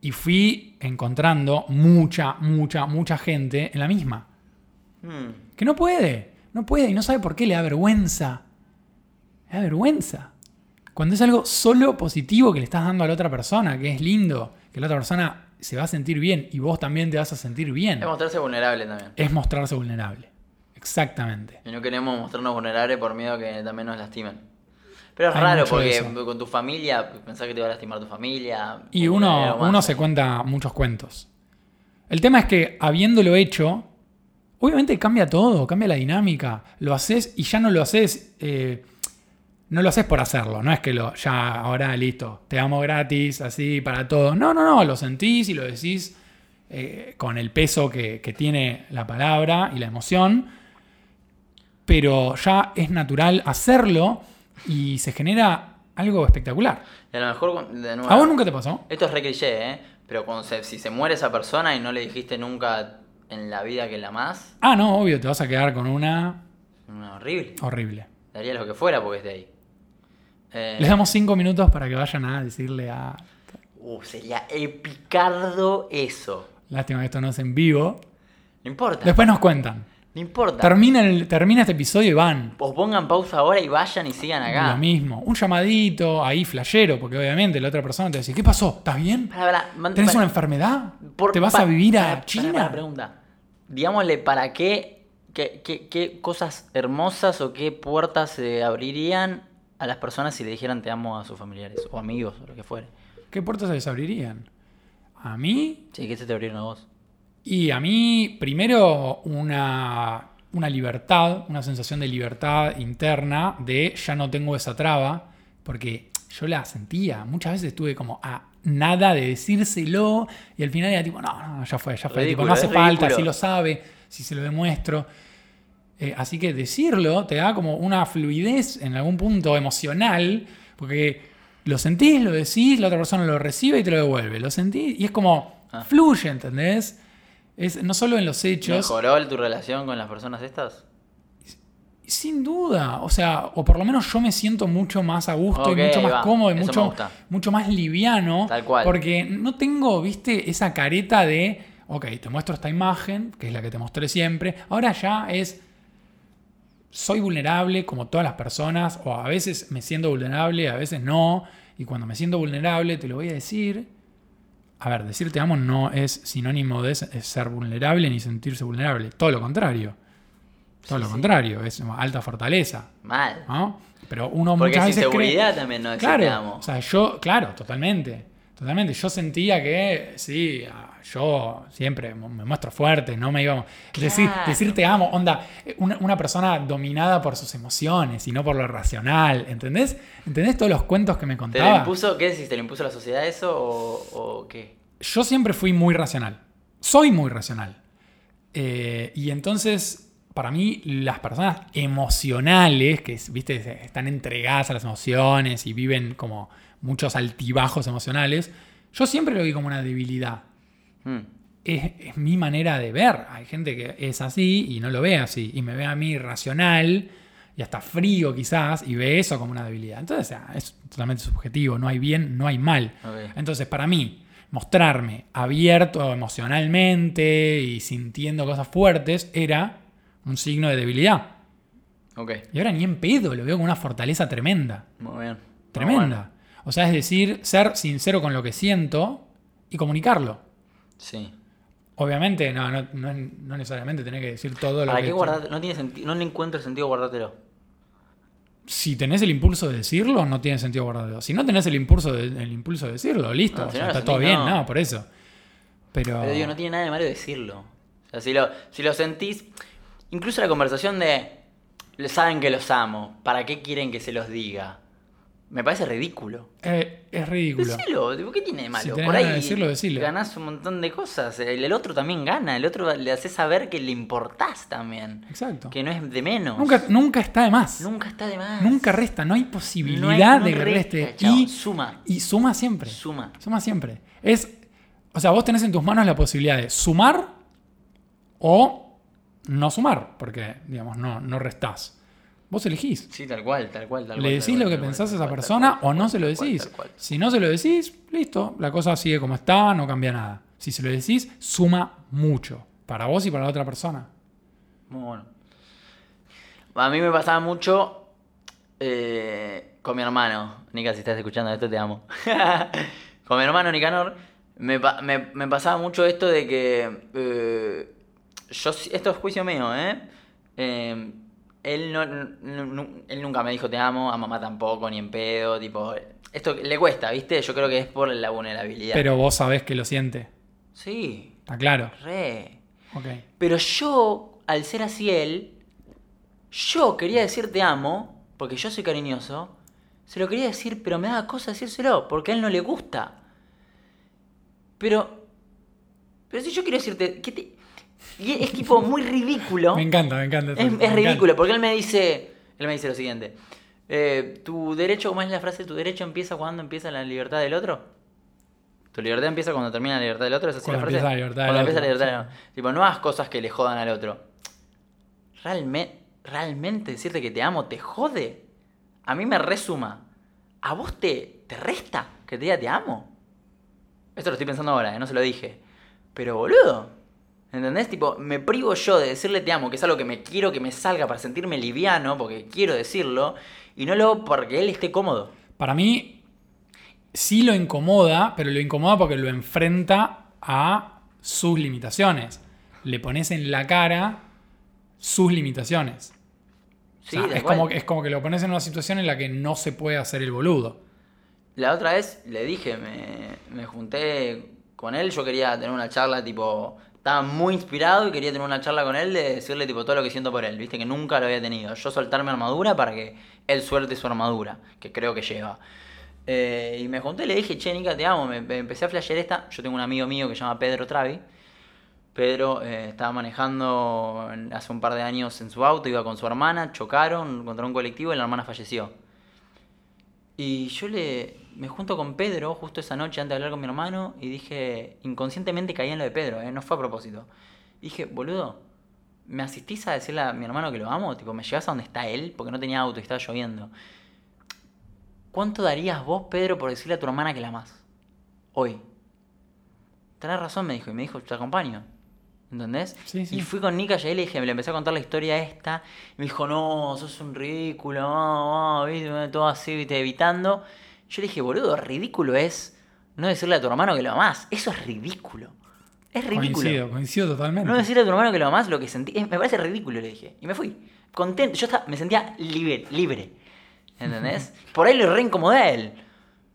Speaker 2: Y fui encontrando mucha, mucha, mucha gente en la misma.
Speaker 3: Hmm.
Speaker 2: Que no puede, no puede y no sabe por qué le da vergüenza. Le da vergüenza. Cuando es algo solo positivo que le estás dando a la otra persona, que es lindo, que la otra persona se va a sentir bien y vos también te vas a sentir bien,
Speaker 3: Es mostrarse vulnerable también.
Speaker 2: es mostrarse vulnerable. Exactamente.
Speaker 3: Y no queremos mostrarnos vulnerables por miedo a que también nos lastimen. Pero es
Speaker 2: Hay
Speaker 3: raro porque con tu familia, pensás que te va a lastimar tu familia.
Speaker 2: Y uno, uno se cuenta muchos cuentos. El tema es que habiéndolo hecho, obviamente cambia todo, cambia la dinámica. Lo haces y ya no lo haces, eh, no lo haces por hacerlo. No es que lo, ya, ahora listo, te amo gratis, así para todo. No, no, no, lo sentís y lo decís eh, con el peso que, que tiene la palabra y la emoción. Pero ya es natural hacerlo y se genera algo espectacular.
Speaker 3: Y a lo mejor, de nuevo,
Speaker 2: ¿A vos nunca te pasó?
Speaker 3: Esto es re cliché, ¿eh? Pero cuando se- si se muere esa persona y no le dijiste nunca en la vida que la más,
Speaker 2: Ah, no, obvio, te vas a quedar con una
Speaker 3: no, horrible.
Speaker 2: horrible.
Speaker 3: Daría lo que fuera porque esté ahí. Eh,
Speaker 2: Les damos cinco minutos para que vayan a decirle a.
Speaker 3: uh, sería epicardo eso.
Speaker 2: Lástima que esto no es en vivo.
Speaker 3: No importa.
Speaker 2: Después nos cuentan.
Speaker 3: No importa.
Speaker 2: Termina, el, termina este episodio y van.
Speaker 3: o pongan pausa ahora y vayan y sigan acá.
Speaker 2: Lo mismo. Un llamadito ahí flashero, porque obviamente la otra persona te decir, ¿qué pasó? ¿Estás bien?
Speaker 3: Man-
Speaker 2: ¿Tenés una enfermedad?
Speaker 3: Por-
Speaker 2: ¿Te vas a vivir a China?
Speaker 3: pregunta. Digámosle, ¿para qué, qué, qué- qué cosas hermosas o qué puertas se abrirían a las personas si le dijeran te amo a sus familiares o amigos o lo que fuere?
Speaker 2: ¿Qué puertas se les abrirían? A mí,
Speaker 3: Sí, ¿qué se te abrieron a vos?
Speaker 2: Y a mí, primero, una, una libertad, una sensación de libertad interna, de ya no tengo esa traba, porque yo la sentía. Muchas veces estuve como a nada de decírselo, y al final era tipo, no, no, ya fue, ya fue. Tipo,
Speaker 3: Ridículo,
Speaker 2: no hace falta, si lo sabe, si se lo demuestro. Eh, así que decirlo te da como una fluidez en algún punto emocional, porque lo sentís, lo decís, la otra persona lo recibe y te lo devuelve. Lo sentís y es como
Speaker 3: Ah.
Speaker 2: fluye, ¿entendés? Es, no solo en los hechos,
Speaker 3: ¿Mejoró tu relación con las personas estas?
Speaker 2: sin duda, o sea, o por lo menos yo me siento mucho más a gusto y mucho más
Speaker 3: va,
Speaker 2: cómodo y
Speaker 3: eso
Speaker 2: mucho, mucho más liviano,
Speaker 3: Tal cual.
Speaker 2: porque no tengo, viste, esa careta de, ok, te muestro esta imagen, que es la que te mostré siempre, ahora ya es soy vulnerable como todas las personas, o a veces me siento vulnerable, a veces no, y cuando me siento vulnerable te lo voy a decir. A ver, decir te amo no es sinónimo de es ser vulnerable ni sentirse vulnerable, todo lo contrario. Todo
Speaker 3: Sí,
Speaker 2: lo
Speaker 3: sí.
Speaker 2: contrario, es alta fortaleza,
Speaker 3: Mal.
Speaker 2: ¿no? Pero uno
Speaker 3: Porque
Speaker 2: muchas
Speaker 3: es
Speaker 2: veces cree-
Speaker 3: también, no decir
Speaker 2: Claro,
Speaker 3: te amo.
Speaker 2: o sea, yo, claro, totalmente. Totalmente. Yo sentía que, sí, yo siempre me muestro fuerte, no me iba. Decir,
Speaker 3: Claro.
Speaker 2: decir te amo, onda, una, una persona dominada por sus emociones y no por lo racional. ¿Entendés? ¿Entendés todos los cuentos que me
Speaker 3: ¿Te lo
Speaker 2: contaba?
Speaker 3: impuso, qué decís? ¿Te lo impuso la sociedad eso o, o qué?
Speaker 2: Yo siempre fui muy racional. Soy muy racional. Eh, y entonces, para mí, las personas emocionales, que viste, están entregadas a las emociones y viven como muchos altibajos emocionales, yo siempre lo vi como una debilidad.
Speaker 3: Hmm.
Speaker 2: Es, es mi manera de ver. Hay gente que es así y no lo ve así. Y me ve a mí racional y hasta frío quizás y ve eso como una debilidad. Entonces, o sea, es totalmente subjetivo. No hay bien, no hay mal. Entonces, para mí, mostrarme abierto emocionalmente y sintiendo cosas fuertes era un signo de debilidad.
Speaker 3: Ok,
Speaker 2: Y ahora ni en pedo, lo veo como una fortaleza tremenda.
Speaker 3: muy bien.
Speaker 2: Tremenda.
Speaker 3: Muy bueno.
Speaker 2: O sea, es decir, ser sincero con lo que siento y comunicarlo.
Speaker 3: Sí.
Speaker 2: Obviamente, no, no, no, no necesariamente tenés que decir todo lo
Speaker 3: ¿Para
Speaker 2: que.
Speaker 3: qué guardar? No tiene sentido, no le encuentro sentido guardártelo.
Speaker 2: Si tenés el impulso de decirlo, no tiene sentido guardarlo. Si no tenés el impulso de, el impulso de decirlo, listo.
Speaker 3: No,
Speaker 2: o
Speaker 3: si
Speaker 2: sea,
Speaker 3: no lo
Speaker 2: está todo bien,
Speaker 3: no.
Speaker 2: por eso. Pero.
Speaker 3: Pero digo, no tiene nada de malo decirlo. O sea, si lo, si lo sentís, incluso la conversación de, "Le saben que los amo, ¿para qué quieren que se los diga? Me parece ridículo.
Speaker 2: Eh, es ridículo.
Speaker 3: Decilo, ¿qué tiene de malo?
Speaker 2: Si
Speaker 3: Por ahí
Speaker 2: de decirlo, decilo.
Speaker 3: ganás un montón de cosas. El, el otro también gana, el otro le hace saber que le importás también.
Speaker 2: Exacto.
Speaker 3: Que no es de menos.
Speaker 2: Nunca, nunca está de más.
Speaker 3: Nunca está de más.
Speaker 2: Nunca resta, no hay
Speaker 3: No
Speaker 2: posibilidad
Speaker 3: hay- no
Speaker 2: de que
Speaker 3: resta,
Speaker 2: reste.
Speaker 3: chao.
Speaker 2: Y,
Speaker 3: Suma.
Speaker 2: y suma siempre.
Speaker 3: Suma.
Speaker 2: Suma siempre. Es, o sea, vos tenés en tus manos la posibilidad de sumar o no sumar, porque, digamos, no, no restás. Vos elegís.
Speaker 3: Sí, tal cual, tal cual, tal cual.
Speaker 2: Le decís lo que
Speaker 3: cual,
Speaker 2: pensás a esa persona o no se lo decís.
Speaker 3: cual, tal cual.
Speaker 2: Si no se lo decís, listo, la cosa sigue como está, no cambia nada. Si se lo decís, suma mucho. Para vos y para la otra persona.
Speaker 3: Muy bueno. A mí me pasaba mucho eh, con mi hermano. Nica, si estás escuchando esto, te amo. con mi hermano Nicanor, me, me- me pasaba mucho esto de que. eh, yo, esto es juicio mío, ¿eh? Eh, él, no, él nunca me dijo te amo, a mamá tampoco, ni en pedo. Tipo, esto le cuesta, ¿viste? Yo creo que es por la vulnerabilidad.
Speaker 2: Pero vos sabés que lo siente.
Speaker 3: Sí,
Speaker 2: Está claro.
Speaker 3: re.
Speaker 2: Ok.
Speaker 3: Pero yo, al ser así él, yo quería decir te amo, porque yo soy cariñoso, se lo quería decir, pero me daba cosa decírselo, porque a él no le gusta. Pero, pero si yo quiero decirte, ¿qué te... Y es tipo muy ridículo.
Speaker 2: Me encanta, me encanta.
Speaker 3: Es,
Speaker 2: me
Speaker 3: es
Speaker 2: encanta.
Speaker 3: ridículo, porque él me dice, él me dice lo siguiente. eh, tu derecho, ¿cómo es la frase? ¿Tu derecho empieza cuando empieza la libertad del otro? ¿Tu libertad empieza cuando termina la libertad del otro? ¿Es así
Speaker 2: Cuando
Speaker 3: la frase?
Speaker 2: empieza la libertad
Speaker 3: Cuando empieza la libertad del otro. Tipo, no hagas cosas que le jodan al otro. Realmente, realmente decirte que te amo te jode. A mí me resuma. ¿A vos te, te resta que te diga te amo? Esto lo estoy pensando ahora, ¿eh? no se lo dije. Pero boludo, ¿Entendés? Tipo, me privo yo de decirle te amo, que es algo que me quiero que me salga para sentirme liviano, porque quiero decirlo, y no lo hago porque él esté cómodo.
Speaker 2: Para mí, sí lo incomoda, pero lo incomoda porque lo enfrenta a sus limitaciones. Le pones en la cara sus limitaciones. O
Speaker 3: Sí,
Speaker 2: sea, como, es como que lo pones en una situación en la que no se puede hacer el boludo.
Speaker 3: La otra vez le dije, me, me junté con él, yo quería tener una charla tipo, estaba muy inspirado y quería tener una charla con él de decirle tipo todo lo que siento por él, viste que nunca lo había tenido. Yo soltar mi armadura para que él suelte su armadura, que creo que lleva. Eh, y me junté y le dije, che, Nica, te amo, me, empecé a flashear esta. Yo tengo un amigo mío que se llama Pedro Travi. Pedro eh, estaba manejando hace un par de años en su auto, iba con su hermana, chocaron contra un colectivo y la hermana falleció. Y yo le me junto con Pedro justo esa noche antes de hablar con mi hermano y dije, inconscientemente caí en lo de Pedro, ¿eh? no fue a propósito. Dije, boludo, ¿me asistís a decirle a mi hermano que lo amo? Tipo, ¿me llevas a donde está él? Porque no tenía auto y estaba lloviendo. ¿Cuánto darías vos, Pedro, por decirle a tu hermana que la amás? Hoy. Tenés razón, me dijo, y me dijo, te acompaño. ¿Entendés?
Speaker 2: Sí, sí.
Speaker 3: Y fui con Nika y ahí le dije, le empecé a contar la historia esta. Y me dijo, no, sos un ridículo, ah", ¿viste? todo así, ¿viste? evitando. Yo le dije, boludo, ridículo es no decirle a tu hermano que lo amás. Eso es ridículo. Es ridículo.
Speaker 2: Coincido, coincido totalmente.
Speaker 3: No decirle a tu hermano que lo amás, lo que sentí. es- me parece ridículo, le dije. Y me fui. Contento. Yo estaba- me sentía libre. libre ¿Entendés? Por ahí lo reincomodé a él.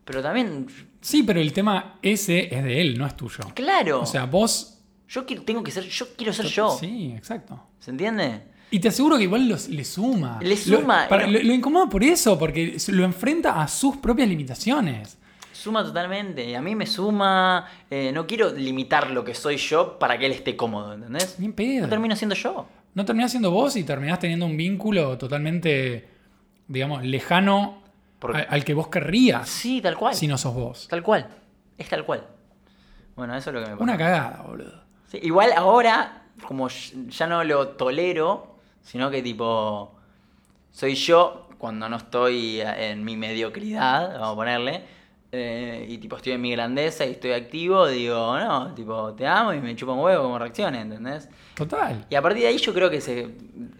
Speaker 3: Pero también.
Speaker 2: Sí, pero el tema ese es de él, no es tuyo.
Speaker 3: Claro.
Speaker 2: O sea, vos...
Speaker 3: yo quiero- tengo que ser. Yo quiero ser yo.
Speaker 2: Sí, exacto.
Speaker 3: ¿Se entiende?
Speaker 2: Y te aseguro que igual los- le suma.
Speaker 3: Le suma,
Speaker 2: Lo, para-
Speaker 3: no.
Speaker 2: lo- lo incomoda por eso, porque lo enfrenta a sus propias limitaciones.
Speaker 3: Suma totalmente. Y a mí me suma. eh, no quiero limitar lo que soy yo para que él esté cómodo, ¿entendés?
Speaker 2: Ni en pedo.
Speaker 3: No termino siendo yo.
Speaker 2: No terminás siendo vos y terminás teniendo un vínculo totalmente, digamos, lejano al que vos querrías
Speaker 3: Sí, tal cual.
Speaker 2: si no sos vos.
Speaker 3: Tal cual. Es tal cual. Bueno, eso es lo que me pasa.
Speaker 2: Una cagada, boludo.
Speaker 3: Sí, igual ahora, como ya no lo tolero, sino que tipo, soy yo cuando no estoy en mi mediocridad, vamos a ponerle, eh, y tipo estoy en mi grandeza y estoy activo, digo, no, tipo, te amo y me chupa un huevo como reaccione, ¿entendés?
Speaker 2: Total.
Speaker 3: Y a partir de ahí yo creo que se...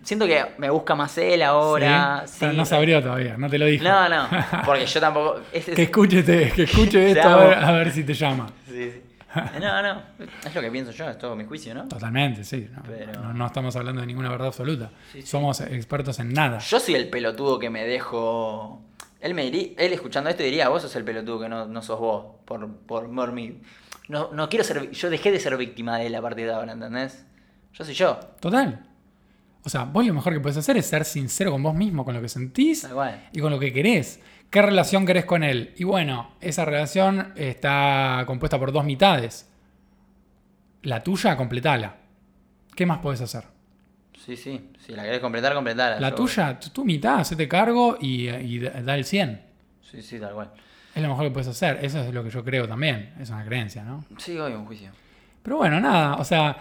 Speaker 3: Siento que me busca más él ahora.
Speaker 2: Sí,
Speaker 3: sí.
Speaker 2: no se abrió todavía, no te lo dije.
Speaker 3: No, no, porque yo tampoco... es- es-
Speaker 2: que escúchete, que escuche
Speaker 3: Te
Speaker 2: esto a ver, a ver si te llama.
Speaker 3: Sí, sí. No, no, es lo que pienso yo, es todo mi juicio, ¿no?
Speaker 2: Totalmente, sí. No,
Speaker 3: Pero-
Speaker 2: no- no estamos hablando de ninguna verdad absoluta.
Speaker 3: Sí, sí.
Speaker 2: Somos expertos en nada.
Speaker 3: Yo soy el pelotudo que me dejo. Él me diría, él escuchando esto diría, vos sos el pelotudo que no, no sos vos, por, por, por mí. No, no quiero ser, yo dejé de ser víctima de él a partir de ahora, ¿entendés? Yo soy yo,
Speaker 2: Total. O sea, vos lo mejor que puedes hacer es ser sincero con vos mismo, con lo que sentís
Speaker 3: cual.
Speaker 2: y con lo que querés. ¿Qué relación querés con él? Y bueno, esa relación está compuesta por dos mitades. La tuya, completala. ¿Qué más podés hacer?
Speaker 3: Sí, sí, si la querés completar, completala.
Speaker 2: La
Speaker 3: Yo-
Speaker 2: tuya, tu, tu mitad, hacete cargo y, y da da el 100.
Speaker 3: Sí, sí, tal cual.
Speaker 2: Es lo mejor que puedes hacer. Eso es lo que yo creo también. Es una creencia, ¿no?
Speaker 3: Sí, hoy un juicio.
Speaker 2: Pero bueno, nada. O sea,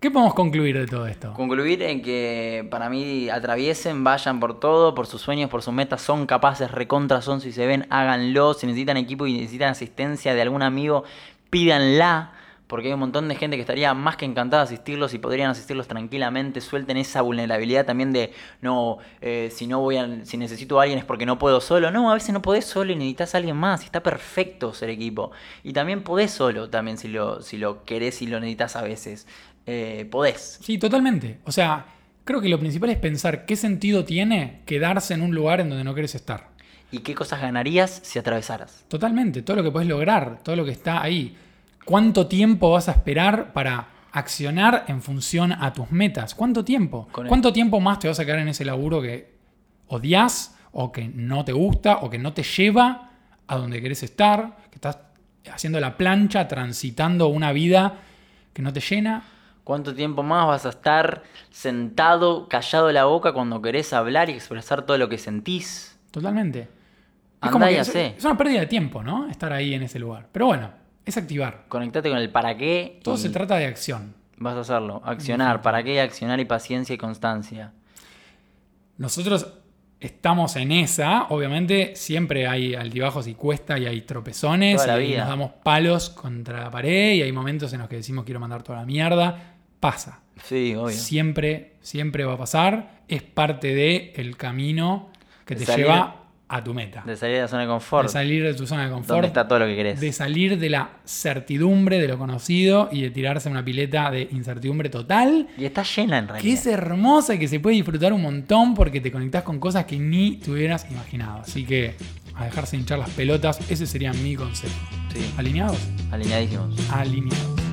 Speaker 2: ¿qué podemos concluir de todo esto?
Speaker 3: Concluir en que para mí atraviesen, vayan por todo, por sus sueños, por sus metas, son capaces, recontra son, si se ven, háganlo, si necesitan equipo y necesitan asistencia de algún amigo, pídanla, porque hay un montón de gente que estaría más que encantada de asistirlos y podrían asistirlos tranquilamente, suelten esa vulnerabilidad también de, no, eh, si no voy a, si necesito a alguien es porque no puedo solo, no, a veces no podés solo y necesitas a alguien más, está perfecto ser equipo, y también podés solo, también si lo, si lo querés y lo necesitas a veces, Eh, podés.
Speaker 2: Sí, totalmente. O sea, creo que lo principal es pensar qué sentido tiene quedarse en un lugar en donde no querés estar.
Speaker 3: ¿Y qué cosas ganarías si atravesaras?
Speaker 2: Totalmente. Todo lo que puedes lograr, todo lo que está ahí. ¿Cuánto tiempo vas a esperar para accionar en función a tus metas? ¿Cuánto tiempo? ¿Cuánto tiempo más te vas a quedar en ese laburo que odias o que no te gusta o que no te lleva a donde querés estar? Que estás haciendo la plancha, transitando una vida que no te llena.
Speaker 3: ¿Cuánto tiempo más vas a estar sentado, callado la boca cuando querés hablar y expresar todo lo que sentís?
Speaker 2: Totalmente. Es como que es, una pérdida de tiempo, ¿no? Estar ahí en ese lugar. Pero bueno, es activar.
Speaker 3: Conectate con el para qué
Speaker 2: Todo se trata de acción.
Speaker 3: vas a hacerlo. Accionar, para qué accionar y paciencia y constancia.
Speaker 2: Nosotros estamos en esa, obviamente siempre hay altibajos y cuesta y hay tropezones
Speaker 3: Toda la
Speaker 2: y
Speaker 3: vida.
Speaker 2: nos damos palos contra la pared y hay momentos en los que decimos quiero mandar toda la mierda. pasa.
Speaker 3: Sí, obvio.
Speaker 2: Siempre, siempre va a pasar. Es parte del el camino que te
Speaker 3: salir-
Speaker 2: lleva a tu meta.
Speaker 3: De salir de la zona de confort.
Speaker 2: De salir de tu zona de confort.
Speaker 3: donde está todo lo que querés.
Speaker 2: de salir de la certidumbre de lo conocido y de tirarse una pileta de incertidumbre total,
Speaker 3: Y está llena en
Speaker 2: que
Speaker 3: realidad.
Speaker 2: es hermosa y que se puede disfrutar un montón porque te conectás con cosas que ni te hubieras imaginado. Así que a dejarse hinchar las pelotas, ese sería mi consejo.
Speaker 3: Sí,
Speaker 2: ¿Alineados?
Speaker 3: alineadísimos.
Speaker 2: Alineados.